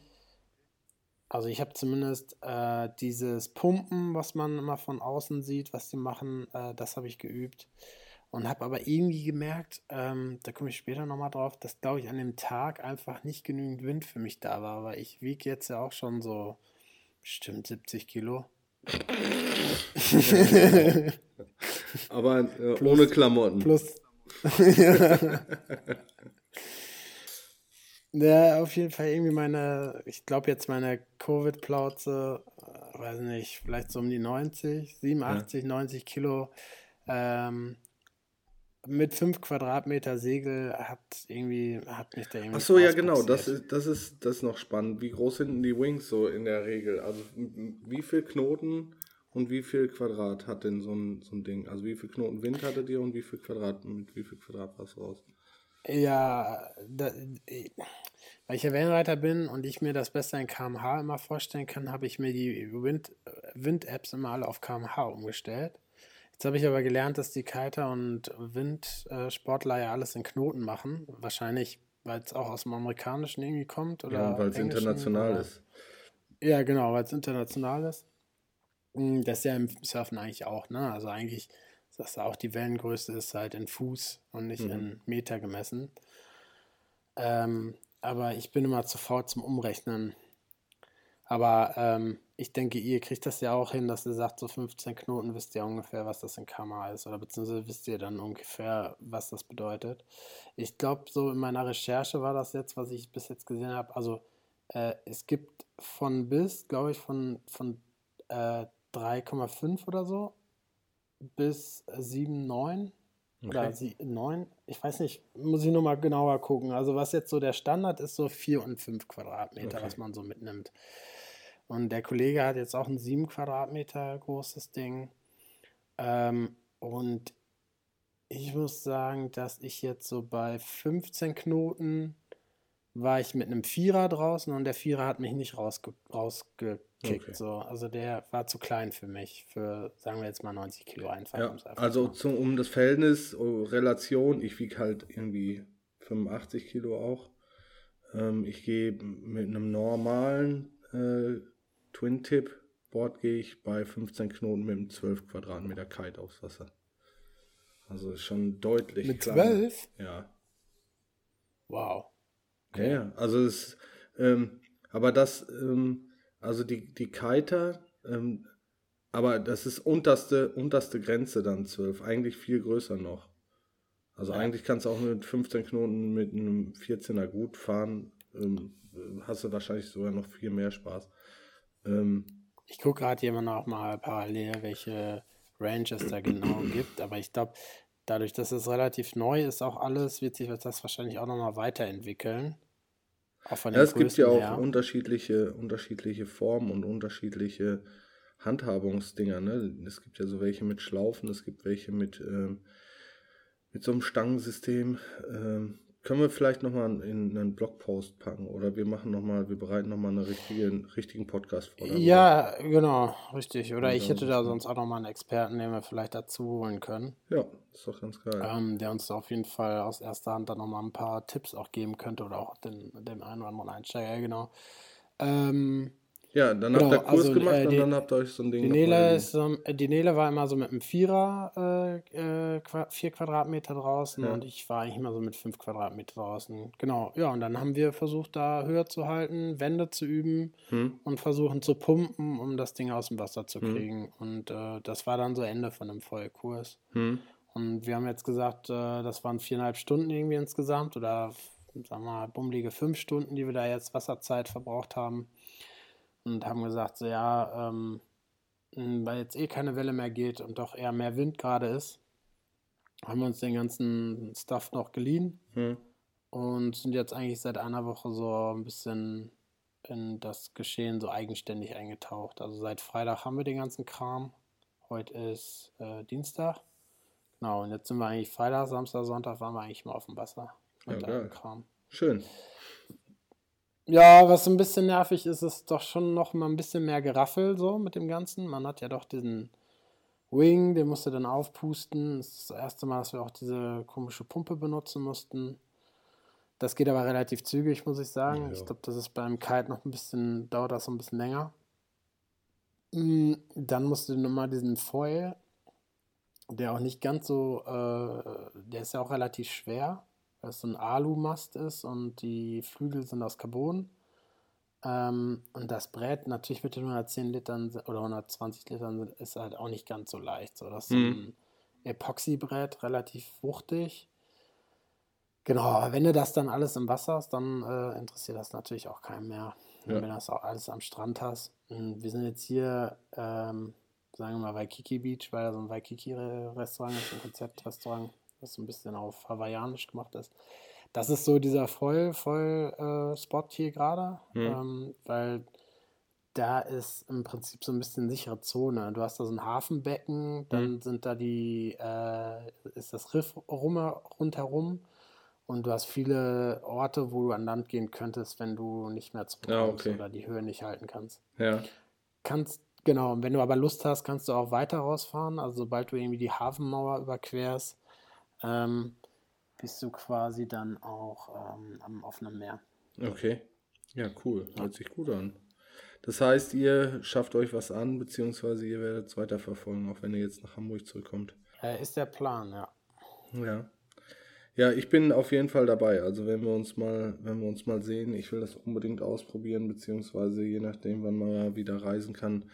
Also ich habe zumindest äh, dieses Pumpen, was man immer von außen sieht, was die machen, äh, das habe ich geübt. Und habe aber irgendwie gemerkt, ähm, da komme ich später nochmal drauf, dass, glaube ich, an dem Tag einfach nicht genügend Wind für mich da war. Aber ich wiege jetzt ja auch schon so bestimmt 70 Kilo. aber äh, plus, ohne Klamotten. Plus, ja, auf jeden Fall irgendwie meine, ich glaube jetzt meine Covid-Plauze, äh, weiß nicht, vielleicht so um die 90, 87, ja. 90 Kilo. Ähm, mit 5 Quadratmeter Segel hat irgendwie, hat mich da irgendwie. Ach so, ja, genau, das ist, das, ist, das ist noch spannend. Wie groß sind die Wings so in der Regel? Also, wie viel Knoten und wie viel Quadrat hat denn so ein, so ein Ding? Also wie viel Knoten Wind hattet ihr und wie viel Quadrat, mit wie viel Quadrat war es raus? Ja, da, weil ich ja Wellenreiter bin und ich mir das besser in kmh immer vorstellen kann, habe ich mir die Wind, Wind-Apps immer alle auf kmh umgestellt. Jetzt habe ich aber gelernt, dass die Kiter und Windsportler ja alles in Knoten machen. Wahrscheinlich, weil es auch aus dem Amerikanischen irgendwie kommt. Oder ja, weil es international oder? ist. Ja, genau, weil es international ist. Hm, das ist ja im Surfen eigentlich auch, ne? Also eigentlich, dass da auch die Wellengröße ist halt in Fuß und nicht mhm. in Meter gemessen. Ähm, aber ich bin immer zu faul zum Umrechnen. Aber ähm, ich denke, ihr kriegt das ja auch hin, dass ihr sagt, so 15 Knoten wisst ihr ungefähr, was das in Kammer ist. Oder beziehungsweise wisst ihr dann ungefähr, was das bedeutet. Ich glaube, so in meiner Recherche war das jetzt, was ich bis jetzt gesehen habe. Also äh, es gibt von bis, glaube ich, von, von äh, 3,5 oder so bis 7, 9 okay. oder 9. Ich weiß nicht, muss ich nochmal genauer gucken. Also was jetzt so der Standard ist, so 4 und 5 Quadratmeter, okay. was man so mitnimmt. Und der Kollege hat jetzt auch ein 7 Quadratmeter großes Ding. Ähm, und ich muss sagen, dass ich jetzt so bei 15 Knoten war ich mit einem Vierer draußen und der Vierer hat mich nicht rausge rausgekickt. Okay. So. Also der war zu klein für mich, für sagen wir jetzt mal 90 Kilo einfach. Ja, also zum, um das Verhältnis, oh, Relation, ich wiege halt irgendwie 85 Kilo auch. Ähm, ich gehe mit einem normalen äh, Twin-Tip-Board gehe ich bei 15 Knoten mit einem 12 Quadratmeter Kite aufs Wasser. Also schon deutlich Mit kleiner. 12? Ja. Wow. Okay. Ja, also es, ähm, aber das, ähm, also die, die Kiter, ähm, aber das ist unterste, unterste Grenze dann 12, eigentlich viel größer noch. Also ja. eigentlich kannst du auch mit 15 Knoten mit einem 14er gut fahren, ähm, hast du wahrscheinlich sogar noch viel mehr Spaß. Ähm, ich gucke gerade hier noch mal parallel, welche Ranges da genau gibt, aber ich glaube, dadurch, dass es relativ neu ist, auch alles, wird sich das wahrscheinlich auch nochmal weiterentwickeln. Auch von ja, es gibt ja auch unterschiedliche, unterschiedliche Formen und unterschiedliche Handhabungsdinger. Ne? Es gibt ja so welche mit Schlaufen, es gibt welche mit, ähm, mit so einem Stangensystem. Ähm, können wir vielleicht nochmal in einen Blogpost packen oder wir machen nochmal, wir bereiten nochmal einen richtigen, richtigen Podcast vor. Ja, genau, richtig. Oder ich hätte da sonst auch nochmal einen Experten, den wir vielleicht dazu holen können. Ja, ist doch ganz geil. Ähm, der uns auf jeden Fall aus erster Hand dann nochmal ein paar Tipps auch geben könnte oder auch den, dem einen oder anderen Einsteiger, genau. Ähm, ja, dann genau, habt ihr Kurs also, gemacht äh, die, und dann habt ihr euch so ein Ding die Nele, ist, die Nele war immer so mit einem Vierer, äh, äh, vier Quadratmeter draußen ja. und ich war eigentlich immer so mit fünf Quadratmeter draußen. Genau, ja, und dann haben wir versucht, da höher zu halten, Wände zu üben hm. und versuchen zu pumpen, um das Ding aus dem Wasser zu hm. kriegen. Hm. Und äh, das war dann so Ende von dem Vollkurs. Hm. Und wir haben jetzt gesagt, äh, das waren viereinhalb Stunden irgendwie insgesamt oder sagen wir mal, bummelige fünf Stunden, die wir da jetzt Wasserzeit verbraucht haben und haben gesagt, so ja, ähm, weil jetzt eh keine Welle mehr geht und doch eher mehr Wind gerade ist, haben wir uns den ganzen Stuff noch geliehen. Hm. Und sind jetzt eigentlich seit einer Woche so ein bisschen in das Geschehen so eigenständig eingetaucht. Also seit Freitag haben wir den ganzen Kram. Heute ist äh, Dienstag. Genau, und jetzt sind wir eigentlich Freitag, Samstag, Sonntag waren wir eigentlich mal auf dem Wasser. Mit Ja. Kram. Schön. Ja, was ein bisschen nervig ist, ist doch schon noch mal ein bisschen mehr Geraffel so mit dem Ganzen. Man hat ja doch diesen Wing, den musste dann aufpusten. Das ist das erste Mal, dass wir auch diese komische Pumpe benutzen mussten. Das geht aber relativ zügig, muss ich sagen. Ja. Ich glaube, das ist beim Kite noch ein bisschen, dauert das so ein bisschen länger. Mm, Dann musste nochmal diesen Foil, der auch nicht ganz so, äh, der ist ja auch relativ schwer, weil es so ein Alumast ist und die Flügel sind aus Carbon. Ähm, und das Brett natürlich mit den 110 Litern oder 120 Litern ist halt auch nicht ganz so leicht. So, das ist Mhm. ein Epoxybrett, relativ wuchtig. Genau, aber wenn du das dann alles im Wasser hast, dann äh, interessiert das natürlich auch keinen mehr. Ja. Wenn du das auch alles am Strand hast. Mm, Wir sind jetzt hier, ähm, sagen wir mal, Waikiki Beach, weil da so ein Waikiki-Restaurant ist, ein Konzeptrestaurant, das so ein bisschen auf hawaiianisch gemacht ist. Das ist so dieser voll, voll äh, Spot hier gerade, Mhm. ähm, weil da ist im Prinzip so ein bisschen sichere Zone. Du hast da so ein Hafenbecken, dann Mhm. sind da die, äh, ist das Riff rum, rundherum und du hast viele Orte, wo du an Land gehen könntest, wenn du nicht mehr zurückkommst okay. oder die Höhe nicht halten kannst. Ja. Kannst, genau, und wenn du aber Lust hast, kannst du auch weiter rausfahren. Also sobald du irgendwie die Hafenmauer überquerst, ähm, bist du quasi dann auch ähm, am offenen Meer. Okay. Ja, cool. Hört sich gut an. Das heißt, ihr schafft euch was an, beziehungsweise ihr werdet es weiterverfolgen, auch wenn ihr jetzt nach Hamburg zurückkommt. Äh, ist der Plan, ja. Ja. Ja, ich bin auf jeden Fall dabei. Also wenn wir uns mal, wenn wir uns mal sehen, ich will das unbedingt ausprobieren, beziehungsweise je nachdem, wann man wieder reisen kann,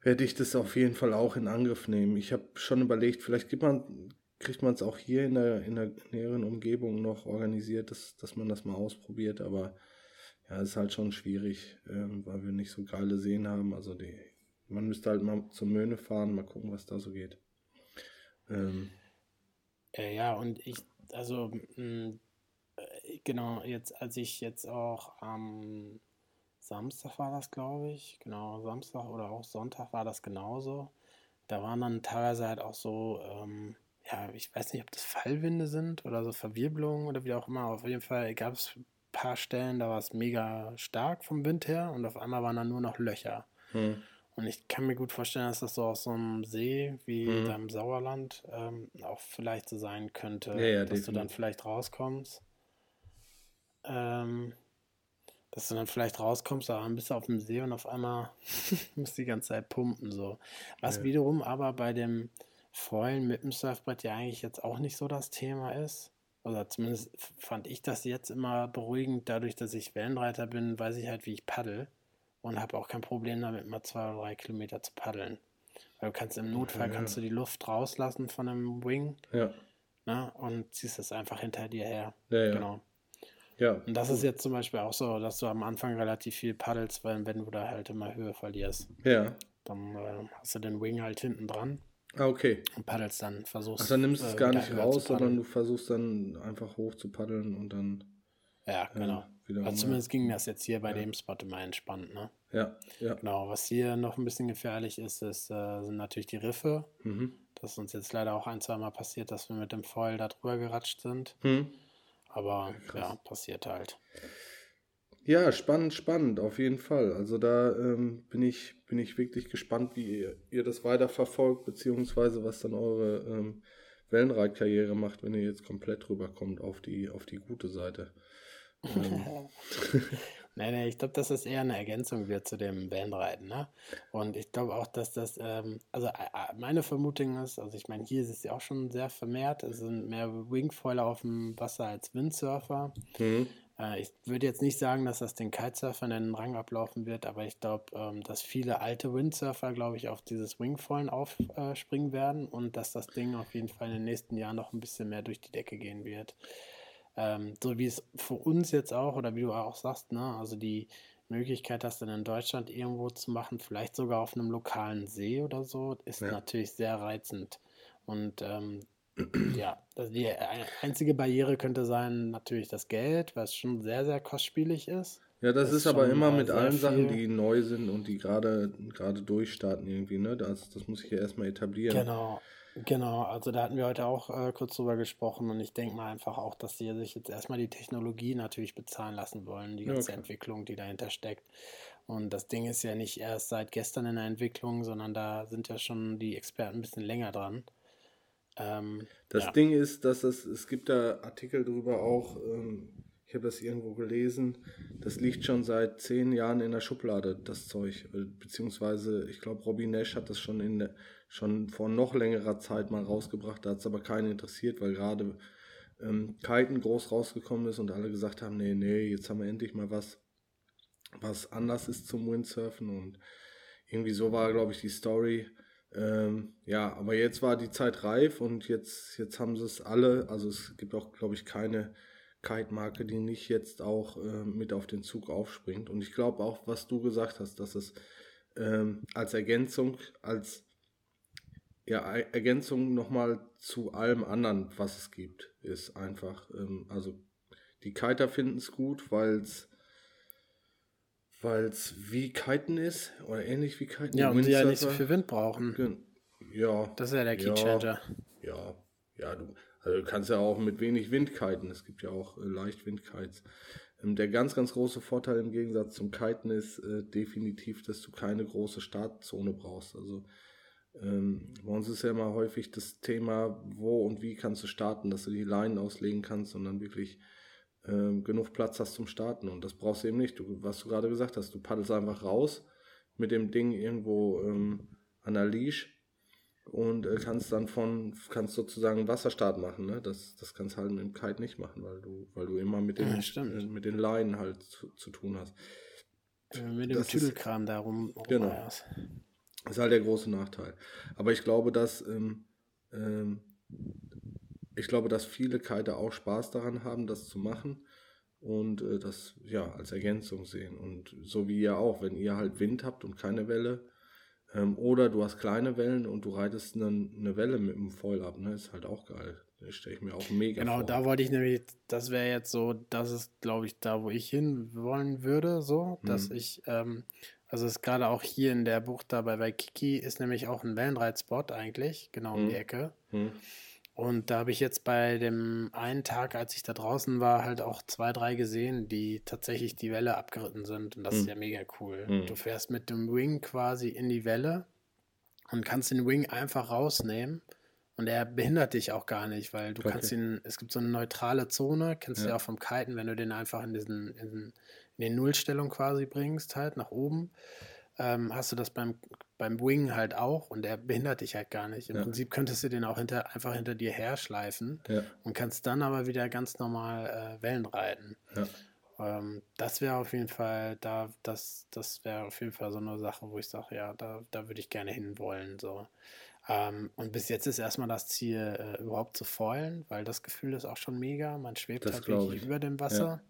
werde ich das auf jeden Fall auch in Angriff nehmen. Ich habe schon überlegt, vielleicht gibt man, kriegt man es auch hier in der, in der näheren Umgebung noch organisiert, dass, dass man das mal ausprobiert, aber ja, ist halt schon schwierig, ähm, weil wir nicht so geile Seen haben. Also die, man müsste halt mal zur Möhne fahren, mal gucken, was da so geht. Ähm, Äh, ja, und ich, also, mh, äh, genau, jetzt, als ich jetzt auch am Samstag war das, glaube ich, genau, Samstag oder auch Sonntag war das genauso. Da waren dann teilweise halt auch so, ähm, ja, ich weiß nicht, ob das Fallwinde sind oder so Verwirbelungen oder wie auch immer. Auf jeden Fall gab es ein paar Stellen, da war es mega stark vom Wind her und auf einmal waren da nur noch Löcher. hm. Und ich kann mir gut vorstellen, dass das so aus so einem See wie Mhm. da im Sauerland ähm, auch vielleicht so sein könnte, Ja, ja, dass du dann definitiv. vielleicht rauskommst. Ähm, dass du dann vielleicht rauskommst, aber dann bist du auf dem See und auf einmal musst du die ganze Zeit pumpen. So. Was Ja. wiederum aber bei dem Foilen mit dem Surfbrett ja eigentlich jetzt auch nicht so das Thema ist. Oder zumindest fand ich das jetzt immer beruhigend, dadurch, dass ich Wellenreiter bin, weiß ich halt, wie ich paddel und habe auch kein Problem damit, mal zwei oder drei Kilometer zu paddeln. Weil du kannst im Notfall Ja. kannst du die Luft rauslassen von einem Wing Ja, ne, und ziehst es einfach hinter dir her. ja, ja. Genau. ja. Und das ist jetzt zum Beispiel auch so, dass du am Anfang relativ viel paddelst, weil wenn du da halt immer Höhe verlierst, Ja. dann äh, hast du den Wing halt hinten dran Ah, okay. und paddelst dann, versuchst Ach, dann nimmst du es äh, gar nicht raus, sondern du versuchst dann einfach hoch zu paddeln und dann Ja, äh, genau. wieder Also zumindest ging das jetzt hier bei Ja. dem Spot immer entspannt, ne? Ja, ja. Genau, was hier noch ein bisschen gefährlich ist, ist äh, sind natürlich die Riffe. Mhm. Das ist uns jetzt leider auch ein, zwei Mal passiert, dass wir mit dem Foil da drüber geratscht sind. Hm. Aber krass. ja, passiert halt. Ja, spannend, spannend, auf jeden Fall. Also da ähm, bin ich, bin ich wirklich gespannt, wie ihr, ihr das weiterverfolgt, beziehungsweise was dann eure ähm, Wellenreitkarriere macht, wenn ihr jetzt komplett rüberkommt auf die, auf die gute Seite. Ähm, Nee, nee, ich glaube, dass das eher eine Ergänzung wird zu dem Bandreiten, ne? Und ich glaube auch, dass das, ähm, also äh, äh, meine Vermutung ist, also ich meine, hier ist es ja auch schon sehr vermehrt, es sind mehr Wingfoiler auf dem Wasser als Windsurfer. hm. Äh, ich würde jetzt nicht sagen, dass das den Kitesurfern den Rang ablaufen wird, aber ich glaube, ähm, dass viele alte Windsurfer, glaube ich, auf dieses Wingfoilen aufspringen werden und dass das Ding auf jeden Fall in den nächsten Jahren noch ein bisschen mehr durch die Decke gehen wird. Ähm, so wie es für uns jetzt auch, oder wie du auch sagst, ne, also die Möglichkeit, das dann in Deutschland irgendwo zu machen, vielleicht sogar auf einem lokalen See oder so, ist Ja. natürlich sehr reizend. Und ähm, Ja, also die einzige Barriere könnte sein natürlich das Geld, was schon sehr, sehr kostspielig ist. Ja, das, das ist aber immer mit allen viel. Sachen, die neu sind und die gerade gerade durchstarten irgendwie, ne? Das, das muss ich ja erstmal etablieren. Genau, genau. Also da hatten wir heute auch äh, kurz drüber gesprochen und ich denke mal einfach auch, dass sie sich jetzt erstmal die Technologie natürlich bezahlen lassen wollen, die ganze okay. Entwicklung, die dahinter steckt. Und das Ding ist ja nicht erst seit gestern in der Entwicklung, sondern da sind ja schon die Experten ein bisschen länger dran. Ähm, das ja. Ding ist, dass es, es gibt da Artikel drüber auch, ähm, ich habe das irgendwo gelesen, das liegt schon seit zehn Jahren in der Schublade, das Zeug. Äh, beziehungsweise, ich glaube, Robbie Nash hat das schon, in der, schon vor noch längerer Zeit mal rausgebracht, da hat es aber keinen interessiert, weil gerade ähm, Kiten groß rausgekommen ist und alle gesagt haben, nee, nee, jetzt haben wir endlich mal was, was anders ist zum Windsurfen und irgendwie so war, glaube ich, die Story. Ähm, ja, aber jetzt war die Zeit reif und jetzt, jetzt haben sie es alle. Also es gibt auch, glaube ich, keine Kite-Marke, die nicht jetzt auch äh, mit auf den Zug aufspringt. Und ich glaube auch, was du gesagt hast, dass es ähm, als Ergänzung, als ja, Ergänzung nochmal zu allem anderen, was es gibt, ist einfach. Ähm, also die Kiter finden es gut, weil es weil es wie Kiten ist oder ähnlich wie Kiten. Ja, und sie ja nicht so viel Wind brauchen. Ja. Das ist ja der Keychanger. Ja, ja, ja, du, also du kannst ja auch mit wenig Wind kiten. Es gibt ja auch äh, Leichtwindkites. Ähm, der ganz, ganz große Vorteil im Gegensatz zum Kiten ist äh, definitiv, dass du keine große Startzone brauchst. Also ähm, bei uns ist ja immer häufig das Thema, wo und wie kannst du starten, dass du die Leinen auslegen kannst und dann wirklich ähm, genug Platz hast zum Starten. Und das brauchst du eben nicht. Du, was du gerade gesagt hast, du paddelst einfach raus mit dem Ding irgendwo ähm, an der Leash und äh, kannst dann von, kannst sozusagen Wasserstart machen. Ne? Das, das kannst halt mit dem Kite nicht machen, weil du, weil du immer mit den, ja, äh, mit den Leinen halt zu, zu tun hast. Äh, mit dem Tüdelkram darum. Genau. Das ist halt der große Nachteil. Aber ich glaube, dass ähm, ähm, ich glaube, dass viele Kiter auch Spaß daran haben, das zu machen und äh, das ja als Ergänzung sehen. Und so wie ihr auch, wenn ihr halt Wind habt und keine Welle, ähm, oder du hast kleine Wellen und du reitest eine, eine Welle mit dem Foil ab, ne, ist halt auch geil. Stelle ich mir auch mega genau, vor. Genau, da wollte ich nämlich, das wäre jetzt so, das ist, glaube ich, da, wo ich hin wollen würde, so, dass mhm. ich, ähm, also ist gerade auch hier in der Bucht da bei Waikiki ist nämlich auch ein Wellenreitspot eigentlich, genau um mhm. die Ecke. Mhm. Und da habe ich jetzt bei dem einen Tag, als ich da draußen war, halt auch zwei, drei gesehen, die tatsächlich die Welle abgeritten sind. Und das mhm. ist ja mega cool. Mhm. Du fährst mit dem Wing quasi in die Welle und kannst den Wing einfach rausnehmen. Und er behindert dich auch gar nicht, weil du okay. kannst ihn, es gibt so eine neutrale Zone, kennst ja. du ja auch vom Kiten, wenn du den einfach in diesen, in, in die Nullstellung quasi bringst, halt nach oben ähm, hast du das beim, beim Wing halt auch und der behindert dich halt gar nicht. Im ja. Prinzip könntest du den auch hinter, einfach hinter dir herschleifen ja. und kannst dann aber wieder ganz normal äh, Wellen reiten. Ja. Ähm, das wäre auf jeden Fall, da, das, das wäre auf jeden Fall so eine Sache, wo ich sage, ja, da, da würde ich gerne hinwollen. So. Ähm, und bis jetzt ist erstmal das Ziel, äh, überhaupt zu foilen, weil das Gefühl ist auch schon mega. Man schwebt das halt wirklich über dem Wasser.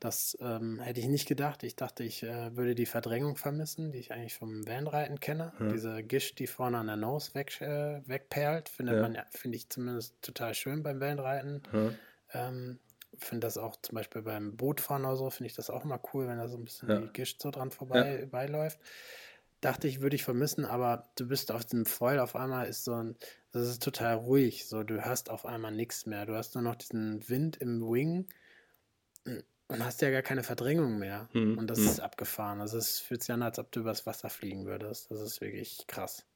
Das ähm, hätte ich nicht gedacht. Ich dachte, ich äh, würde die Verdrängung vermissen, die ich eigentlich vom Vanreiten kenne. Ja. Diese Gischt, die vorne an der Nose weg, äh, wegperlt, findet ja. man finde ich zumindest total schön beim Vanreiten. Ja. Ähm, finde das auch zum Beispiel beim Bootfahren oder so, finde ich das auch mal cool, wenn da so ein bisschen ja. die Gischt so dran vorbei, vorbeiläuft. Dachte ich, würde ich vermissen, aber du bist auf dem Foil auf einmal ist so ein, das ist total ruhig, so du hast auf einmal nichts mehr. Du hast nur noch diesen Wind im Wing und hast ja gar keine Verdrängung mehr. Mhm. Und das mhm. ist abgefahren. Also es fühlt sich an, als ob du übers Wasser fliegen würdest. Das ist wirklich krass.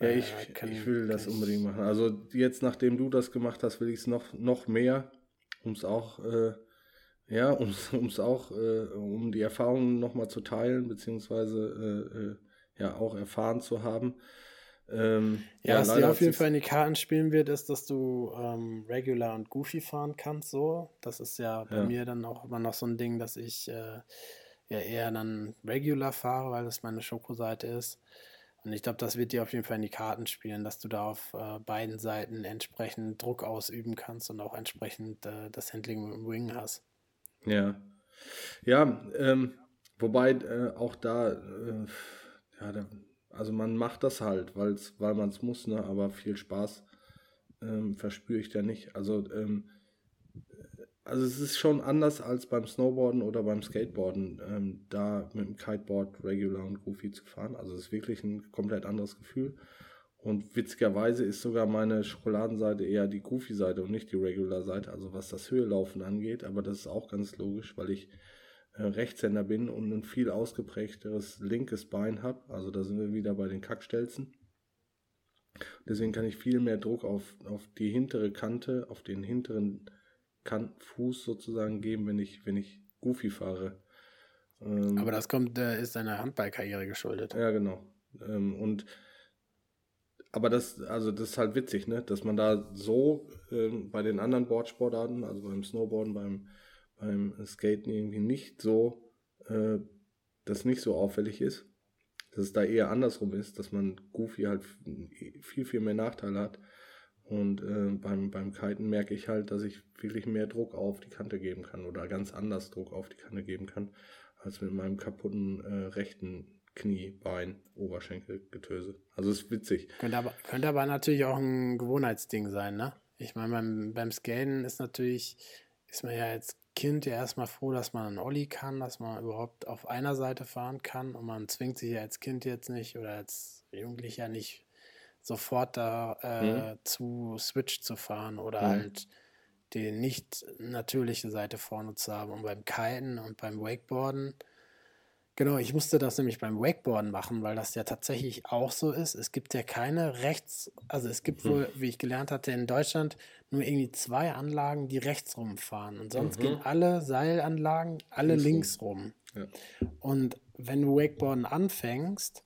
Ja, ich, kann, ich will das unbedingt machen. Also jetzt, nachdem du das gemacht hast, will ich es noch, noch mehr, um es auch, äh, ja, um es auch, äh, um die Erfahrungen nochmal zu teilen, beziehungsweise äh, äh, ja auch erfahren zu haben. Ähm, ja, ja, was dir auf jeden Fall in die Karten spielen wird, ist, dass du ähm, Regular und Goofy fahren kannst. So, das ist ja bei ja. mir dann auch immer noch so ein Ding, dass ich äh, ja eher dann Regular fahre, weil das meine Schokoseite ist. Und ich glaube, das wird dir auf jeden Fall in die Karten spielen, dass du da auf äh, beiden Seiten entsprechend Druck ausüben kannst und auch entsprechend äh, das Handling mit dem Wing hast. Ja, ja, ähm, wobei äh, auch da, äh, ja, da also man macht das halt, weil's, weil man es muss, ne? aber viel Spaß ähm, verspüre ich da nicht. Also, ähm, also es ist schon anders als beim Snowboarden oder beim Skateboarden, ähm, da mit dem Kiteboard regular und goofy zu fahren. Also es ist wirklich ein komplett anderes Gefühl. Und witzigerweise ist sogar meine Schokoladenseite eher die Goofy-Seite und nicht die Regular-Seite, also was das Höhelaufen angeht. Aber das ist auch ganz logisch, weil ich Rechtshänder bin und ein viel ausgeprägteres linkes Bein habe. Also da sind wir wieder bei den Kackstelzen. Deswegen kann ich viel mehr Druck auf, auf die hintere Kante, auf den hinteren Fuß sozusagen geben, wenn ich, wenn ich Goofy fahre. Ähm, Aber das kommt, äh, ist deiner Handballkarriere geschuldet. Ja, genau. Ähm, und aber das, also das ist halt witzig, ne? Dass man da so ähm, bei den anderen Boardsportarten, also beim Snowboarden, beim, beim Skaten irgendwie nicht so, äh, das nicht so auffällig ist. Dass es da eher andersrum ist, dass man Goofy halt viel, viel mehr Nachteile hat. Und äh, beim, beim Kiten merke ich halt, dass ich wirklich mehr Druck auf die Kante geben kann oder ganz anders Druck auf die Kante geben kann, als mit meinem kaputten äh, rechten Knie, Bein, Oberschenkel, Getöse. Also ist witzig. Könnte aber, könnte aber natürlich auch ein Gewohnheitsding sein, ne? Ich meine, beim, beim Skaten ist natürlich, ist man ja als Kind ja erstmal froh, dass man einen Olli kann, dass man überhaupt auf einer Seite fahren kann und man zwingt sich ja als Kind jetzt nicht oder als Jugendlicher nicht sofort da äh, mhm. zu Switch zu fahren oder mhm. halt die nicht natürliche Seite vorne zu haben. Und beim Kiten und beim Wakeboarden Genau, ich musste das nämlich beim Wakeboarden machen, weil das ja tatsächlich auch so ist. Es gibt ja keine rechts, also es gibt wohl, mhm. wie ich gelernt hatte, in Deutschland nur irgendwie zwei Anlagen, die rechts rumfahren. Und sonst mhm. gehen alle Seilanlagen alle links, links rum. Ja. Und wenn du Wakeboarden anfängst,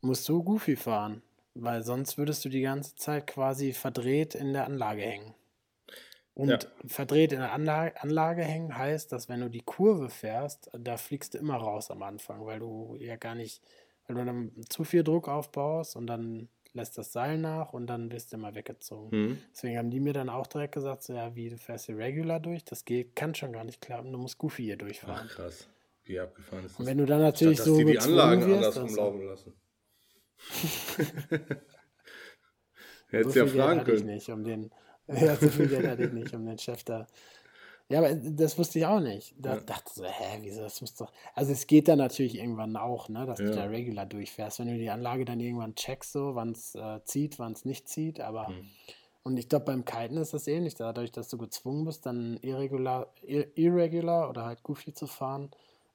musst du Goofy fahren, weil sonst würdest du die ganze Zeit quasi verdreht in der Anlage hängen. Und ja. verdreht in der Anlage, Anlage hängen heißt, dass wenn du die Kurve fährst, da fliegst du immer raus am Anfang, weil du ja gar nicht, weil du dann zu viel Druck aufbaust und dann lässt das Seil nach und dann wirst du immer weggezogen. Mhm. Deswegen haben die mir dann auch direkt gesagt, so ja, wie du fährst hier regular durch, das geht, kann schon gar nicht klappen, du musst Goofy hier durchfahren. Ach, krass. Wie abgefahren ist das? Und wenn du dann natürlich Statt, so die die Anlagen wirst, andersrum laufen lassen. Hättest so ja fragen können. Ich nicht, um den, Ja, so viel Geld hatte ich nicht, um den Chef da. Ja, aber das wusste ich auch nicht. Da ja. dachte ich so, hä, wieso, das muss doch. Also es geht dann natürlich irgendwann auch, ne, dass ja. du da regular durchfährst, wenn du die Anlage dann irgendwann checkst, so, wann es äh, zieht, wann es nicht zieht, aber. Hm. Und ich glaube, beim Kiten ist das ähnlich. Dadurch, dass du gezwungen bist, dann irregular, irregular oder halt goofy zu fahren,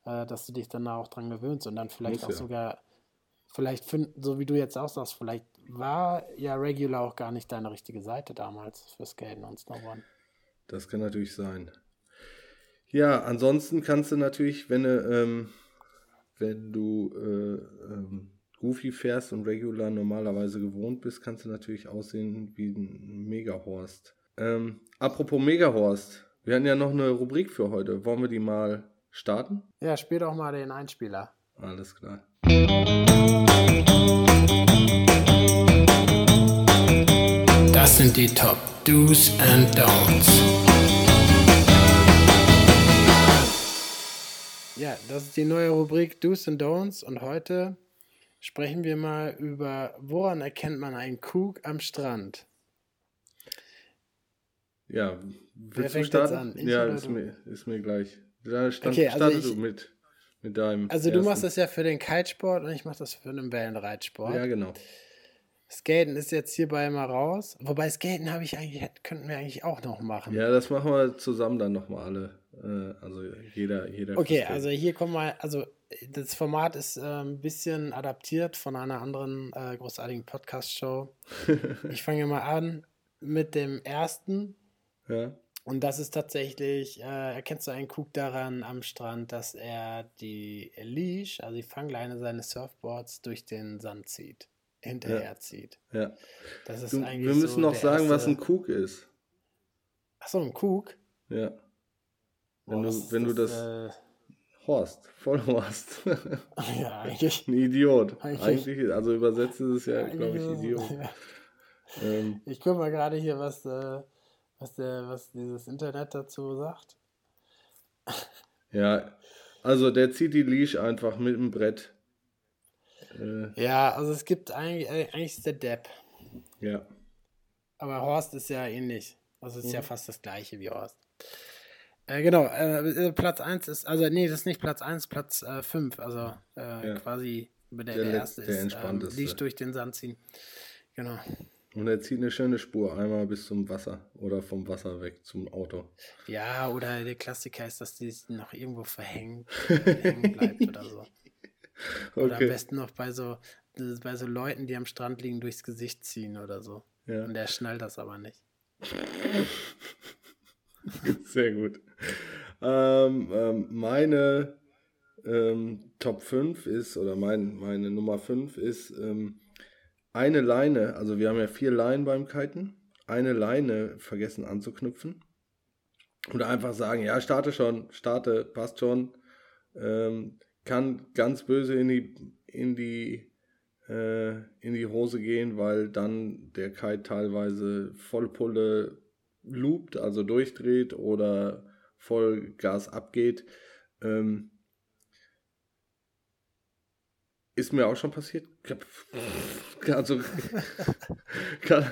äh, dass du dich dann auch dran gewöhnst und dann vielleicht Muss auch ja. sogar, vielleicht, find, so wie du jetzt auch sagst, vielleicht war ja Regular auch gar nicht deine richtige Seite damals für Skaten und Snowboarden. Das kann natürlich sein. Ja, ansonsten kannst du natürlich, wenn du, ähm, wenn du äh, ähm, Goofy fährst und Regular normalerweise gewohnt bist, kannst du natürlich aussehen wie ein Megahorst. Ähm, apropos Megahorst, wir hatten ja noch eine Rubrik für heute. Wollen wir die mal starten? Ja, spiel doch mal den Einspieler. Alles klar. Das sind die Top Do's and Don'ts. Ja, das ist die neue Rubrik Do's and Don'ts und heute sprechen wir mal über, woran erkennt man einen Kug am Strand? Ja, willst Wer du starten? Ja, ist mir, ist mir gleich. Da stand, okay, also ich, du mit, mit deinem. Also ersten. du machst das ja für den Kitesport und ich mach das für den Wellenreitsport. Ja, genau. Skaten ist jetzt hierbei mal raus. Wobei Skaten habe ich eigentlich, könnten wir eigentlich auch noch machen. Ja, das machen wir zusammen dann nochmal alle. Äh, also jeder, jeder. Okay, also hier kommen wir, also das Format ist äh, ein bisschen adaptiert von einer anderen äh, großartigen Podcast-Show. ich fange mal an mit dem ersten. Ja. Und das ist tatsächlich, äh, erkennst du einen Cook daran am Strand, dass er die Leash, also die Fangleine seines Surfboards, durch den Sand zieht hinterherzieht. Ja. Das ist du, eigentlich wir müssen so noch sagen, erste... was ein Cook ist. Achso, ein Cook? Ja. Wenn Boah, du, wenn das, du das. Äh... Horst, Vollhorst. ja, eigentlich. Ein Idiot. Eigentlich, eigentlich also übersetzt ist es ja, glaube ich, Idiot. Ja. Ähm, ich gucke mal gerade hier, was, äh, was, der, was dieses Internet dazu sagt. ja, also der zieht die Leash einfach mit dem Brett äh, ja, also es gibt eigentlich, äh, eigentlich ist der Depp. Ja. Aber Horst ist ja ähnlich. Also ist mhm. ja fast das gleiche wie Horst. Äh, genau, äh, äh Platz 1 ist, also nee, das ist nicht Platz 1, Platz 5. Äh, also ja. quasi der, der, der erste der ist, ähm, Licht durch den Sand ziehen. Genau. Und er zieht eine schöne Spur einmal bis zum Wasser oder vom Wasser weg zum Auto. Ja, oder der Klassiker ist, dass die noch irgendwo verhängt hängen bleibt oder so. Oder okay. am besten noch bei so, bei so Leuten, die am Strand liegen, durchs Gesicht ziehen oder so. Ja. Und der schnallt das aber nicht. Sehr gut. Ähm, ähm, meine ähm, Top 5 ist, oder mein, meine Nummer 5 ist ähm, eine Leine, also wir haben ja vier Leinen beim Kiten, eine Leine vergessen anzuknüpfen. Oder einfach sagen, ja, starte schon, starte, passt schon. Ähm, kann ganz böse in die, in die, äh, in die Hose gehen, weil dann der Kite teilweise voll Pulle loopt, also durchdreht oder voll Gas abgeht. Ähm, ist mir auch schon passiert. Also, kann,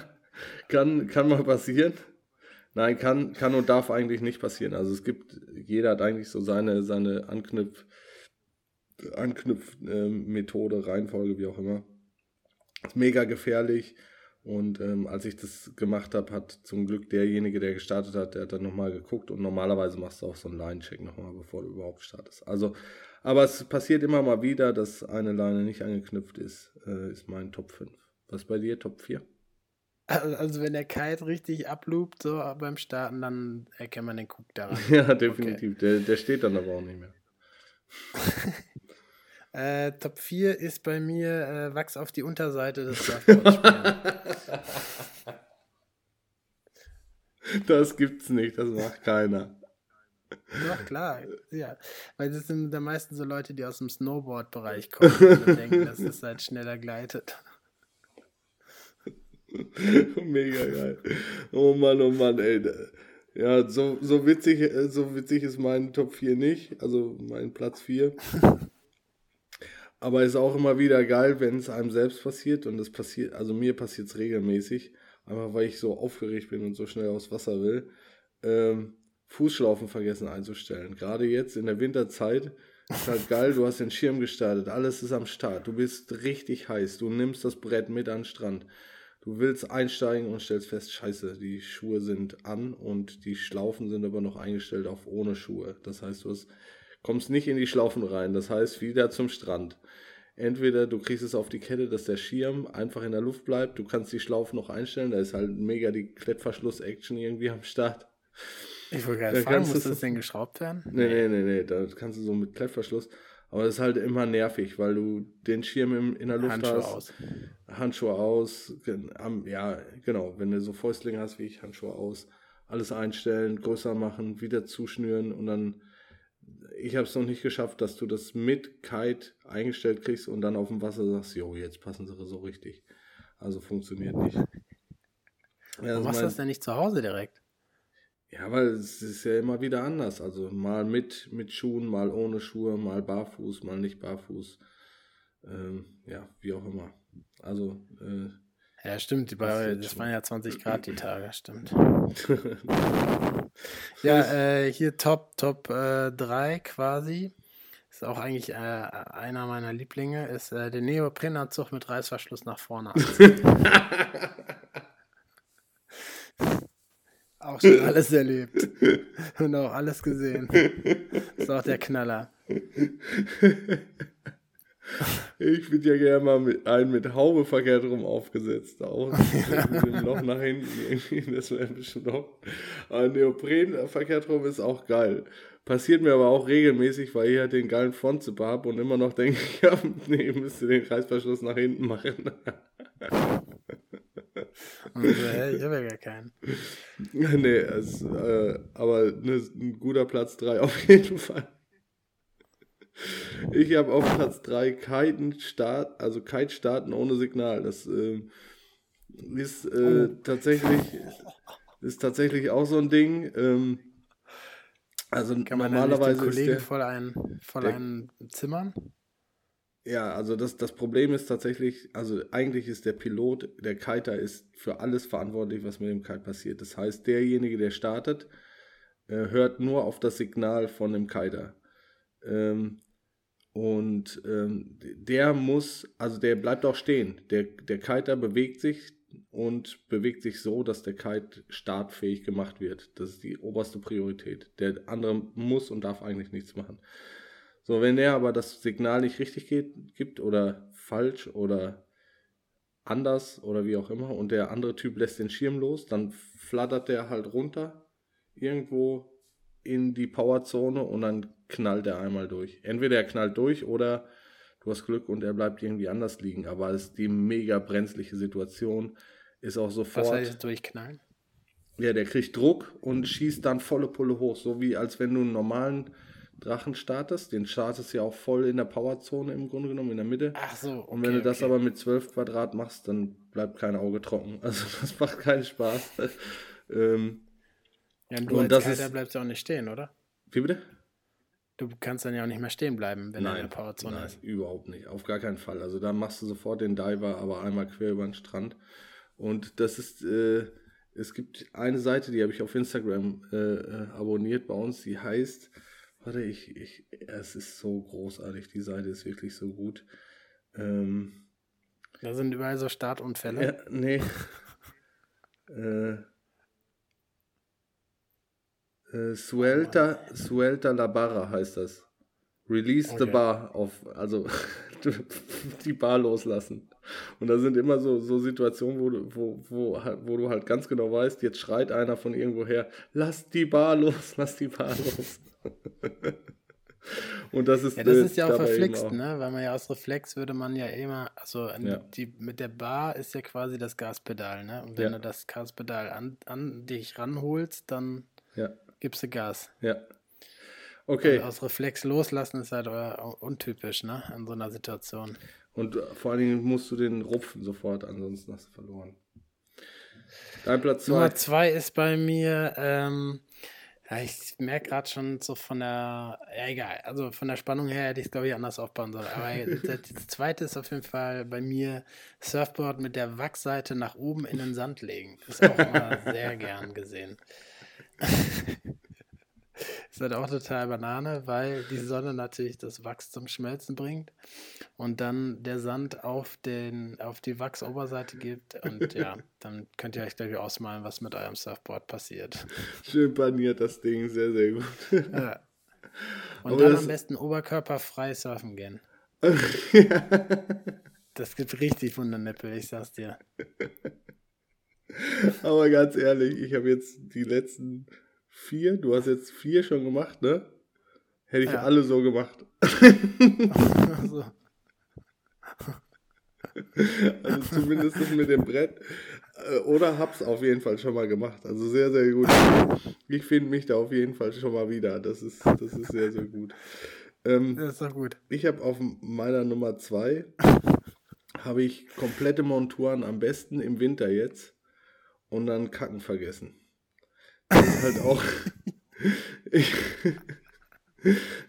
kann, kann mal passieren. Nein, kann, kann und darf eigentlich nicht passieren. Also es gibt, jeder hat eigentlich so seine, seine Anknüpf, Anknüpf-Methode, äh, Reihenfolge, wie auch immer. Ist mega gefährlich. Und ähm, als ich das gemacht habe, hat zum Glück derjenige, der gestartet hat, der hat dann nochmal geguckt und normalerweise machst du auch so einen Line-Check nochmal, bevor du überhaupt startest. Also aber es passiert immer mal wieder, dass eine Leine nicht angeknüpft ist, äh, ist mein Top 5. Was bei dir, Top 4? Also, also wenn der Kite richtig abloopt, so beim Starten, dann erkennt man den Cook daran. ja, definitiv. Okay. Der, der steht dann aber auch nicht mehr. äh, Top 4 ist bei mir äh, Wachs auf die Unterseite des Das gibt's nicht, das macht keiner. Doch, klar. Ja. Weil das sind dann meistens so Leute, die aus dem Snowboard-Bereich kommen und denken, dass es halt schneller gleitet. Mega geil. Oh Mann, oh Mann, ey. Ja, so, so, witzig, so witzig ist mein Top 4 nicht, also mein Platz 4. Aber ist auch immer wieder geil, wenn es einem selbst passiert und es passiert, also mir passiert es regelmäßig, einfach weil ich so aufgeregt bin und so schnell aufs Wasser will. Ähm, Fußschlaufen vergessen einzustellen. Gerade jetzt in der Winterzeit ist halt geil, du hast den Schirm gestartet, alles ist am Start, du bist richtig heiß, du nimmst das Brett mit an den Strand. Du willst einsteigen und stellst fest, scheiße, die Schuhe sind an und die Schlaufen sind aber noch eingestellt auf ohne Schuhe. Das heißt, du hast, kommst nicht in die Schlaufen rein, das heißt wieder zum Strand. Entweder du kriegst es auf die Kette, dass der Schirm einfach in der Luft bleibt, du kannst die Schlaufen noch einstellen, da ist halt mega die Klettverschluss-Action irgendwie am Start. Ich wollte gerade fragen, muss das denn geschraubt werden? Nee, nee, nee, nee, da kannst du so mit Klettverschluss. Aber das ist halt immer nervig, weil du den Schirm im, in der Luft Handschuhe hast. Aus. Handschuhe aus. Ja, genau. Wenn du so Fäustlinge hast wie ich, Handschuhe aus. Alles einstellen, größer machen, wieder zuschnüren und dann. Ich habe es noch nicht geschafft, dass du das mit Kite eingestellt kriegst und dann auf dem Wasser sagst, jo, jetzt passen sie so richtig. Also funktioniert nicht. Ja, Warum machst du das denn nicht zu Hause direkt? Ja, weil es ist ja immer wieder anders. Also mal mit, mit Schuhen, mal ohne Schuhe, mal barfuß, mal nicht barfuß. Ähm, ja, wie auch immer. Also. Äh, ja, stimmt. Das, das waren ja 20 Grad die Tage, stimmt. ja, äh, hier Top, Top äh, 3 quasi. Ist auch eigentlich äh, einer meiner Lieblinge, ist äh, der Neoprenanzug mit Reißverschluss nach vorne. Auch schon alles erlebt. Und auch alles gesehen. Ist auch der Knaller. Ich würde ja gerne mal mit einen mit Haube verkehrt rum aufgesetzt. Auch mit dem Loch nach hinten irgendwie. Das wäre bestimmt auch. Aber Neopren verkehrt rum ist auch geil. Passiert mir aber auch regelmäßig, weil ich halt den geilen Frontzipper habe und immer noch denke, ja, nee, müsste den Reißverschluss nach hinten machen. Ich habe ja gar keinen. nee, es, äh, aber ne, ein guter Platz 3 auf jeden Fall. Ich habe auf Platz 3 Kiten Start, also Kite starten ohne Signal. Das äh, ist äh, oh. tatsächlich ist tatsächlich auch so ein Ding. Ähm, also Kann man normalerweise den Kollegen ist der, voll ein voll der, ein Zimmern? Ja, also das, das Problem ist tatsächlich, also eigentlich ist der Pilot, der Kiter ist für alles verantwortlich, was mit dem Kite passiert. Das heißt, derjenige, der startet, äh, hört nur auf das Signal von dem Kiter. Ähm, und ähm, der muss, also der bleibt auch stehen. Der, der Kiter bewegt sich und bewegt sich so, dass der Kite startfähig gemacht wird. Das ist die oberste Priorität. Der andere muss und darf eigentlich nichts machen. So, wenn er aber das Signal nicht richtig geht, gibt oder falsch oder anders oder wie auch immer und der andere Typ lässt den Schirm los, dann flattert der halt runter irgendwo in die Powerzone und dann knallt er einmal durch. Entweder er knallt durch oder du hast Glück und er bleibt irgendwie anders liegen. Aber es ist die mega brenzliche Situation. Ist auch sofort. Was heißt durchknallen? Ja, der kriegt Druck und schießt dann volle Pulle hoch. So wie als wenn du einen normalen Drachen startest. Den startest ja auch voll in der Powerzone im Grunde genommen, in der Mitte. Ach so. Okay, und wenn du das aber mit 12 Quadrat machst, dann bleibt kein Auge trocken. Also das macht keinen Spaß. ähm, ja, und du und als Kalter bleibst ja auch nicht stehen, oder? Wie bitte? Du kannst dann ja auch nicht mehr stehen bleiben, wenn nein, du in der Powerzone nein, ist. überhaupt nicht. Auf gar keinen Fall. Also da machst du sofort den Diver, aber einmal quer über den Strand. Und das ist, äh, es gibt eine Seite, die habe ich auf Instagram äh, äh, abonniert bei uns, die heißt, warte, ich, ich, es ist so großartig, die Seite ist wirklich so gut. Ähm, da sind überall so Startunfälle. Ja, nee. äh, äh, Suelta, Suelta la Barra heißt das. Release okay. the bar auf, also die Bar loslassen. Und da sind immer so, so Situationen, wo du, wo, wo, wo du halt ganz genau weißt, jetzt schreit einer von irgendwo her, lass die Bar los, lass die Bar los. Und das ist, ja, das ist ja auch verflixt, ne? Weil man ja aus Reflex würde man ja immer, also ja. Die, mit der Bar ist ja quasi das Gaspedal, ne? Und wenn ja. du das Gaspedal an, an dich ranholst, dann ja gibst du Gas. Ja. Okay. Und aus Reflex loslassen ist halt untypisch, ne? In so einer Situation. Und vor allen Dingen musst du den rupfen sofort, ansonsten hast du verloren. Dein Platz 2. Nummer 2 ist bei mir, ähm, ja, ich merke gerade schon so von der, ja egal, also von der Spannung her hätte ich es glaube ich anders aufbauen sollen. Aber das zweite ist auf jeden Fall bei mir Surfboard mit der Wachsseite nach oben in den Sand legen. Ist auch immer sehr gern gesehen. ist halt auch total Banane, weil die Sonne natürlich das Wachs zum Schmelzen bringt und dann der Sand auf, den, auf die Wachsoberseite gibt. Und ja, dann könnt ihr euch, glaube ich, ausmalen, was mit eurem Surfboard passiert. Schön paniert das Ding, sehr, sehr gut. Ja. Und Aber dann am besten oberkörperfrei surfen gehen. ja. Das gibt richtig Wundernippel, ich sag's dir. Aber ganz ehrlich, ich habe jetzt die letzten vier, du hast jetzt vier schon gemacht, ne? Hätte ich ja. alle so gemacht. also. also zumindest mit dem Brett. Äh, oder hab's auf jeden Fall schon mal gemacht. Also sehr, sehr gut. Ich finde mich da auf jeden Fall schon mal wieder. Das ist, das ist sehr, sehr gut. Ähm, das ist doch gut. Ich habe auf meiner Nummer zwei habe ich komplette Monturen am besten im Winter jetzt und dann Kacken vergessen. Das ist halt auch. ich,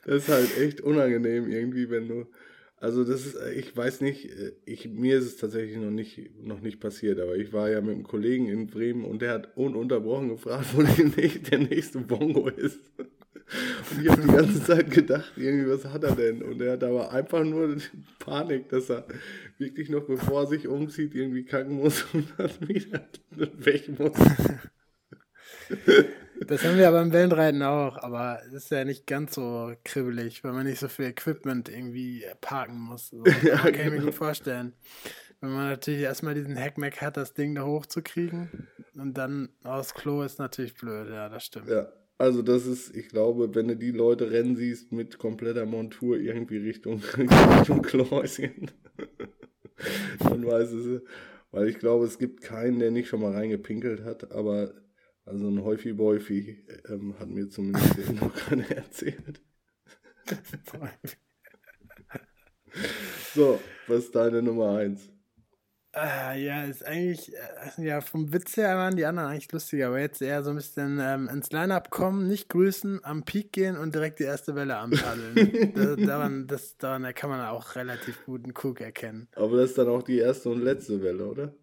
das ist halt echt unangenehm irgendwie, wenn du. Also das ist, ich weiß nicht, ich, mir ist es tatsächlich noch nicht, noch nicht passiert, aber ich war ja mit einem Kollegen in Bremen und der hat ununterbrochen gefragt, wo der nächste Bongo ist. Und ich habe die ganze Zeit gedacht, irgendwie, was hat er denn? Und er hat aber einfach nur Panik, dass er wirklich noch, bevor er sich umzieht, irgendwie kacken muss und dann wieder weg muss. Das haben wir beim Wellenreiten auch, aber es ist ja nicht ganz so kribbelig, weil man nicht so viel Equipment irgendwie parken muss. So, ja, kann ich mir gut vorstellen. Wenn man natürlich erstmal diesen Hackmack hat, das Ding da hochzukriegen und dann aus Klo ist natürlich blöd, ja, das stimmt. Ja, also das ist, ich glaube, wenn du die Leute rennen siehst mit kompletter Montur irgendwie Richtung, Richtung Klohäuschen, dann weiß es, weil ich glaube, es gibt keinen, der nicht schon mal reingepinkelt hat, aber also ein Häufi Bäufi ähm, hat mir zumindest noch keiner erzählt. so, was ist deine Nummer eins? Äh, ja, ist eigentlich, äh, ja, vom Witz her waren die anderen eigentlich lustiger, aber jetzt eher so ein bisschen ähm, ins Line-Up kommen, nicht grüßen, am Peak gehen und direkt die erste Welle anpaddeln. da, daran, das, daran kann man auch relativ gut einen Cook erkennen. Aber das ist dann auch die erste und letzte Welle, oder?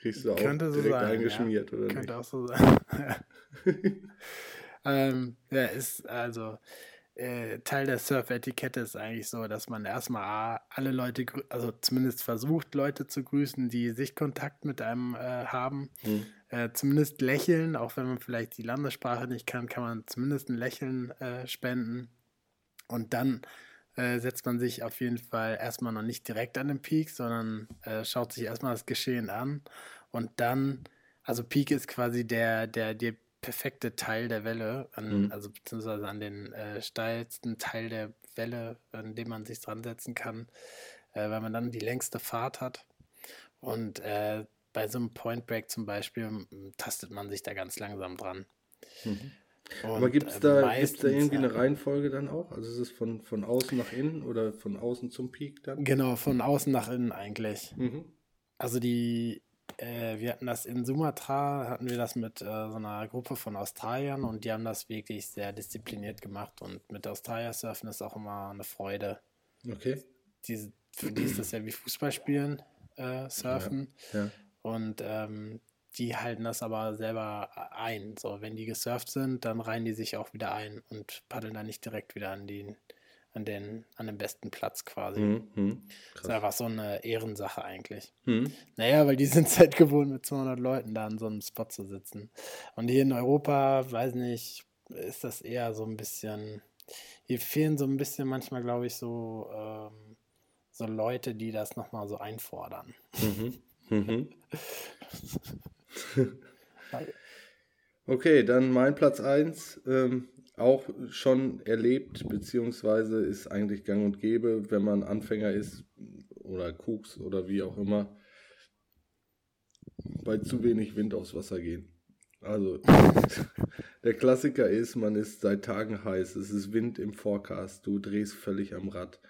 Kriegst du auch Könnte so direkt sein, eingeschmiert, ja. oder Könnte nicht? auch so sein. ähm, ja, ist also äh, Teil der Surf-Etikette ist eigentlich so, dass man erstmal alle Leute, also zumindest versucht, Leute zu grüßen, die Sichtkontakt mit einem äh, haben. Hm. Äh, zumindest lächeln, auch wenn man vielleicht die Landessprache nicht kann, kann man zumindest ein Lächeln äh, spenden. Und dann äh, setzt man sich auf jeden Fall erstmal noch nicht direkt an den Peak, sondern schaut sich erstmal das Geschehen an. Und dann, also Peak ist quasi der, der, der perfekte Teil der Welle, an, Mhm. also beziehungsweise an den äh, steilsten Teil der Welle, an dem man sich dran setzen kann, äh, weil man dann die längste Fahrt hat. Und äh, bei so einem Point Break zum Beispiel tastet man sich da ganz langsam dran. Mhm. Aber gibt es äh, da, gibt's da irgendwie eine Reihenfolge dann auch? Also ist es von, von außen nach innen oder von außen zum Peak dann? Genau, von außen nach innen eigentlich. Mhm. Also die, äh, wir hatten das in Sumatra, hatten wir das mit äh, so einer Gruppe von Australiern und die haben das wirklich sehr diszipliniert gemacht und mit Australier surfen ist auch immer eine Freude. Okay. Die, für die ist das ja wie Fußballspielen, äh, surfen Ja. und ähm, die halten das aber selber ein. So, wenn die gesurft sind, dann reihen die sich auch wieder ein und paddeln dann nicht direkt wieder an den, an den, an den besten Platz quasi. Mhm. Mhm. Das ist Krass. einfach so eine Ehrensache eigentlich. Mhm. Naja, weil die sind es halt gewohnt, mit 200 Leuten da an so einem Spot zu sitzen. Und hier in Europa, weiß nicht, ist das eher so ein bisschen, hier fehlen so ein bisschen manchmal, glaube ich, so, ähm, so Leute, die das nochmal so einfordern. Mhm. Mhm. Okay, dann mein Platz 1. Ähm, auch schon erlebt, beziehungsweise ist eigentlich gang und gäbe, wenn man Anfänger ist oder Koks oder wie auch immer, bei zu wenig Wind aufs Wasser gehen. Also, der Klassiker ist, man ist seit Tagen heiß, es ist Wind im Forecast, du drehst völlig am Rad,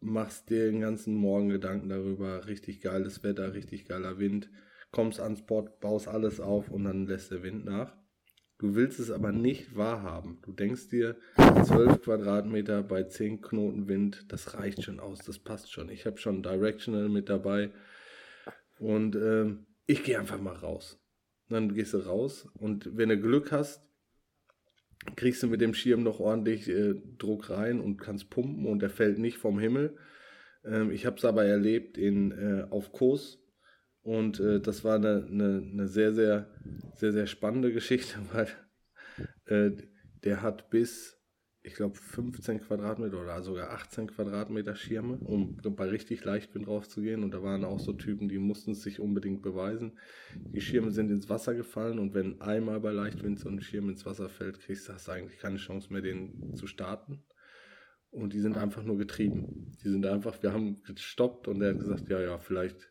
machst dir den ganzen Morgen Gedanken darüber, richtig geiles Wetter, richtig geiler Wind, kommst ans Spot, baust alles auf und dann lässt der Wind nach. Du willst es aber nicht wahrhaben. Du denkst dir, 12 Quadratmeter bei 10 Knoten Wind, das reicht schon aus, das passt schon. Ich habe schon Directional mit dabei und ähm, ich gehe einfach mal raus. Dann gehst du raus und wenn du Glück hast, kriegst du mit dem Schirm noch ordentlich äh, Druck rein und kannst pumpen und der fällt nicht vom Himmel. Ähm, ich habe es aber erlebt in, äh, auf Kurs und äh, das war eine, eine, eine sehr, sehr, sehr, sehr spannende Geschichte, weil äh, der hat bis, ich glaube, 15 Quadratmeter oder sogar 18 Quadratmeter Schirme, um bei richtig Leichtwind rauszugehen. Und da waren auch so Typen, die mussten es sich unbedingt beweisen. Die Schirme sind ins Wasser gefallen und wenn einmal bei Leichtwind so ein Schirm ins Wasser fällt, kriegst du eigentlich keine Chance mehr, den zu starten. Und die sind einfach nur getrieben. Die sind einfach, wir haben gestoppt und er hat gesagt, ja, ja, vielleicht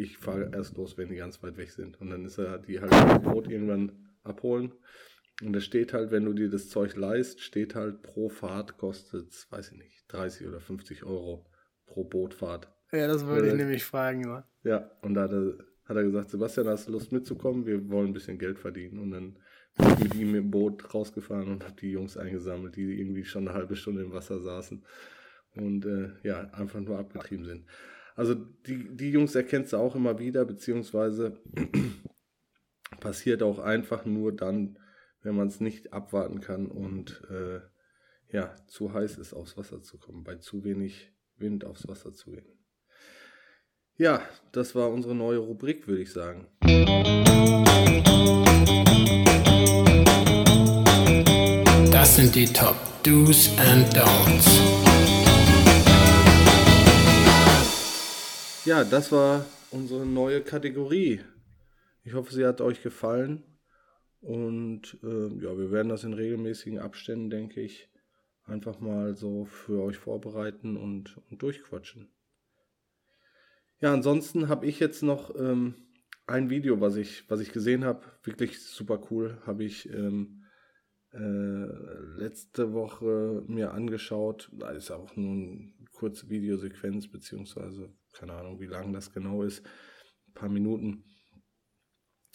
ich fahre erst los, wenn die ganz weit weg sind. Und dann ist er die halt im Boot irgendwann abholen. Und es steht halt, wenn du dir das Zeug leist, steht halt pro Fahrt kostet, weiß ich nicht, 30 oder 50 Euro pro Bootfahrt. Ja, das wollte ich Äh, nämlich fragen. Ja. Ja, und da hat er, hat er gesagt, Sebastian, hast du Lust mitzukommen? Wir wollen ein bisschen Geld verdienen. Und dann bin ich mit ihm im Boot rausgefahren und habe die Jungs eingesammelt, die irgendwie schon eine halbe Stunde im Wasser saßen und äh, ja, einfach nur abgetrieben sind. Also die, die Jungs erkennst du auch immer wieder, beziehungsweise passiert auch einfach nur dann, wenn man es nicht abwarten kann und äh, ja, zu heiß ist, aufs Wasser zu kommen, bei zu wenig Wind aufs Wasser zu gehen. Ja, das war unsere neue Rubrik, würde ich sagen. Das sind die Top Do's and Don'ts. Ja, das war unsere neue Kategorie. Ich hoffe, sie hat euch gefallen. Und äh, ja, wir werden das in regelmäßigen Abständen, denke ich, einfach mal so für euch vorbereiten und, und durchquatschen. Ja, ansonsten habe ich jetzt noch ähm, ein Video, was ich, was ich gesehen habe, wirklich super cool, habe ich ähm, äh, letzte Woche mir angeschaut. Da ist auch nur eine kurze Videosequenz, beziehungsweise keine Ahnung, wie lang das genau ist. paar Minuten.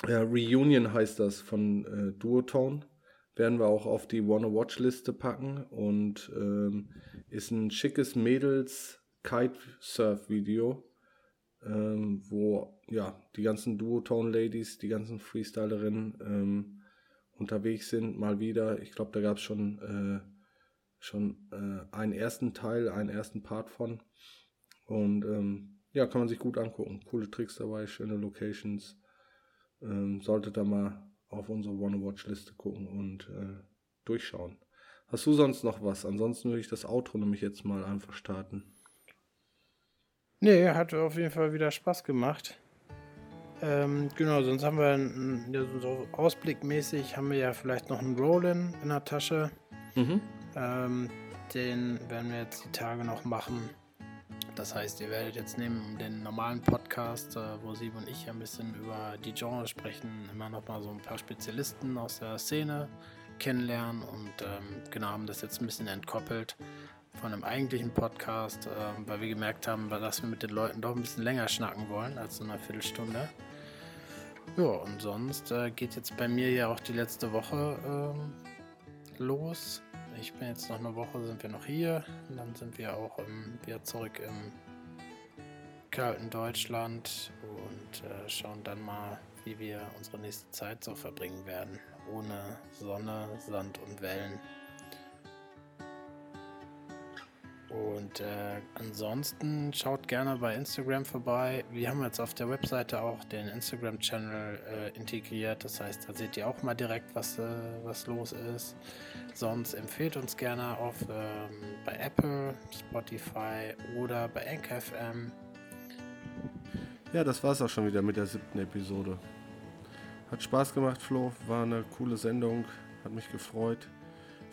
Ja, Reunion heißt das von äh, Duotone. Werden wir auch auf die Wanna Watch Liste packen und ähm, ist ein schickes Mädels Kitesurf Video, ähm, wo ja die ganzen Duotone Ladies, die ganzen Freestylerinnen ähm, unterwegs sind, mal wieder. Ich glaube, da gab es schon, äh, schon äh, einen ersten Teil, einen ersten Part von. Und ähm, ja, kann man sich gut angucken. Coole Tricks dabei, schöne Locations. Ähm, solltet da mal auf unsere Wanna-Watch-Liste gucken und äh, durchschauen. Hast du sonst noch was? Ansonsten würde ich das Outro nämlich jetzt mal einfach starten. Nee, hat auf jeden Fall wieder Spaß gemacht. Ähm, genau, sonst haben wir ja, so ausblickmäßig haben wir ja vielleicht noch einen Rollin in der Tasche. Mhm. Ähm, den werden wir jetzt die Tage noch machen. Das heißt, ihr werdet jetzt neben den normalen Podcast, äh, wo Sie und ich ein bisschen über die Genre sprechen, immer noch mal so ein paar Spezialisten aus der Szene kennenlernen und ähm, genau haben das jetzt ein bisschen entkoppelt von einem eigentlichen Podcast, äh, weil wir gemerkt haben, dass wir mit den Leuten doch ein bisschen länger schnacken wollen als so eine Viertelstunde. Ja, und sonst äh, geht jetzt bei mir ja auch die letzte Woche ähm, los. Ich bin jetzt noch eine Woche, sind wir noch hier. Und dann sind wir auch ähm, wieder zurück im kalten Deutschland und äh, schauen dann mal, wie wir unsere nächste Zeit so verbringen werden. Ohne Sonne, Sand und Wellen. Und äh, ansonsten schaut gerne bei Instagram vorbei. Wir haben jetzt auf der Webseite auch den Instagram-Channel äh, integriert. Das heißt, da seht ihr auch mal direkt, was, äh, was los ist. Sonst empfehlt uns gerne auf ähm, bei Apple, Spotify oder bei NKFM. Ja, das war's auch schon wieder mit der siebten Episode. Hat Spaß gemacht, Flo. War eine coole Sendung. Hat mich gefreut.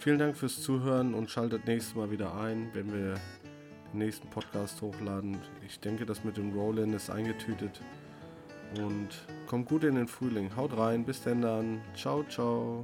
Vielen Dank fürs Zuhören und schaltet nächstes Mal wieder ein, wenn wir den nächsten Podcast hochladen. Ich denke, das mit dem Roll-In ist eingetütet. Und kommt gut in den Frühling. Haut rein, bis denn dann. Ciao, ciao.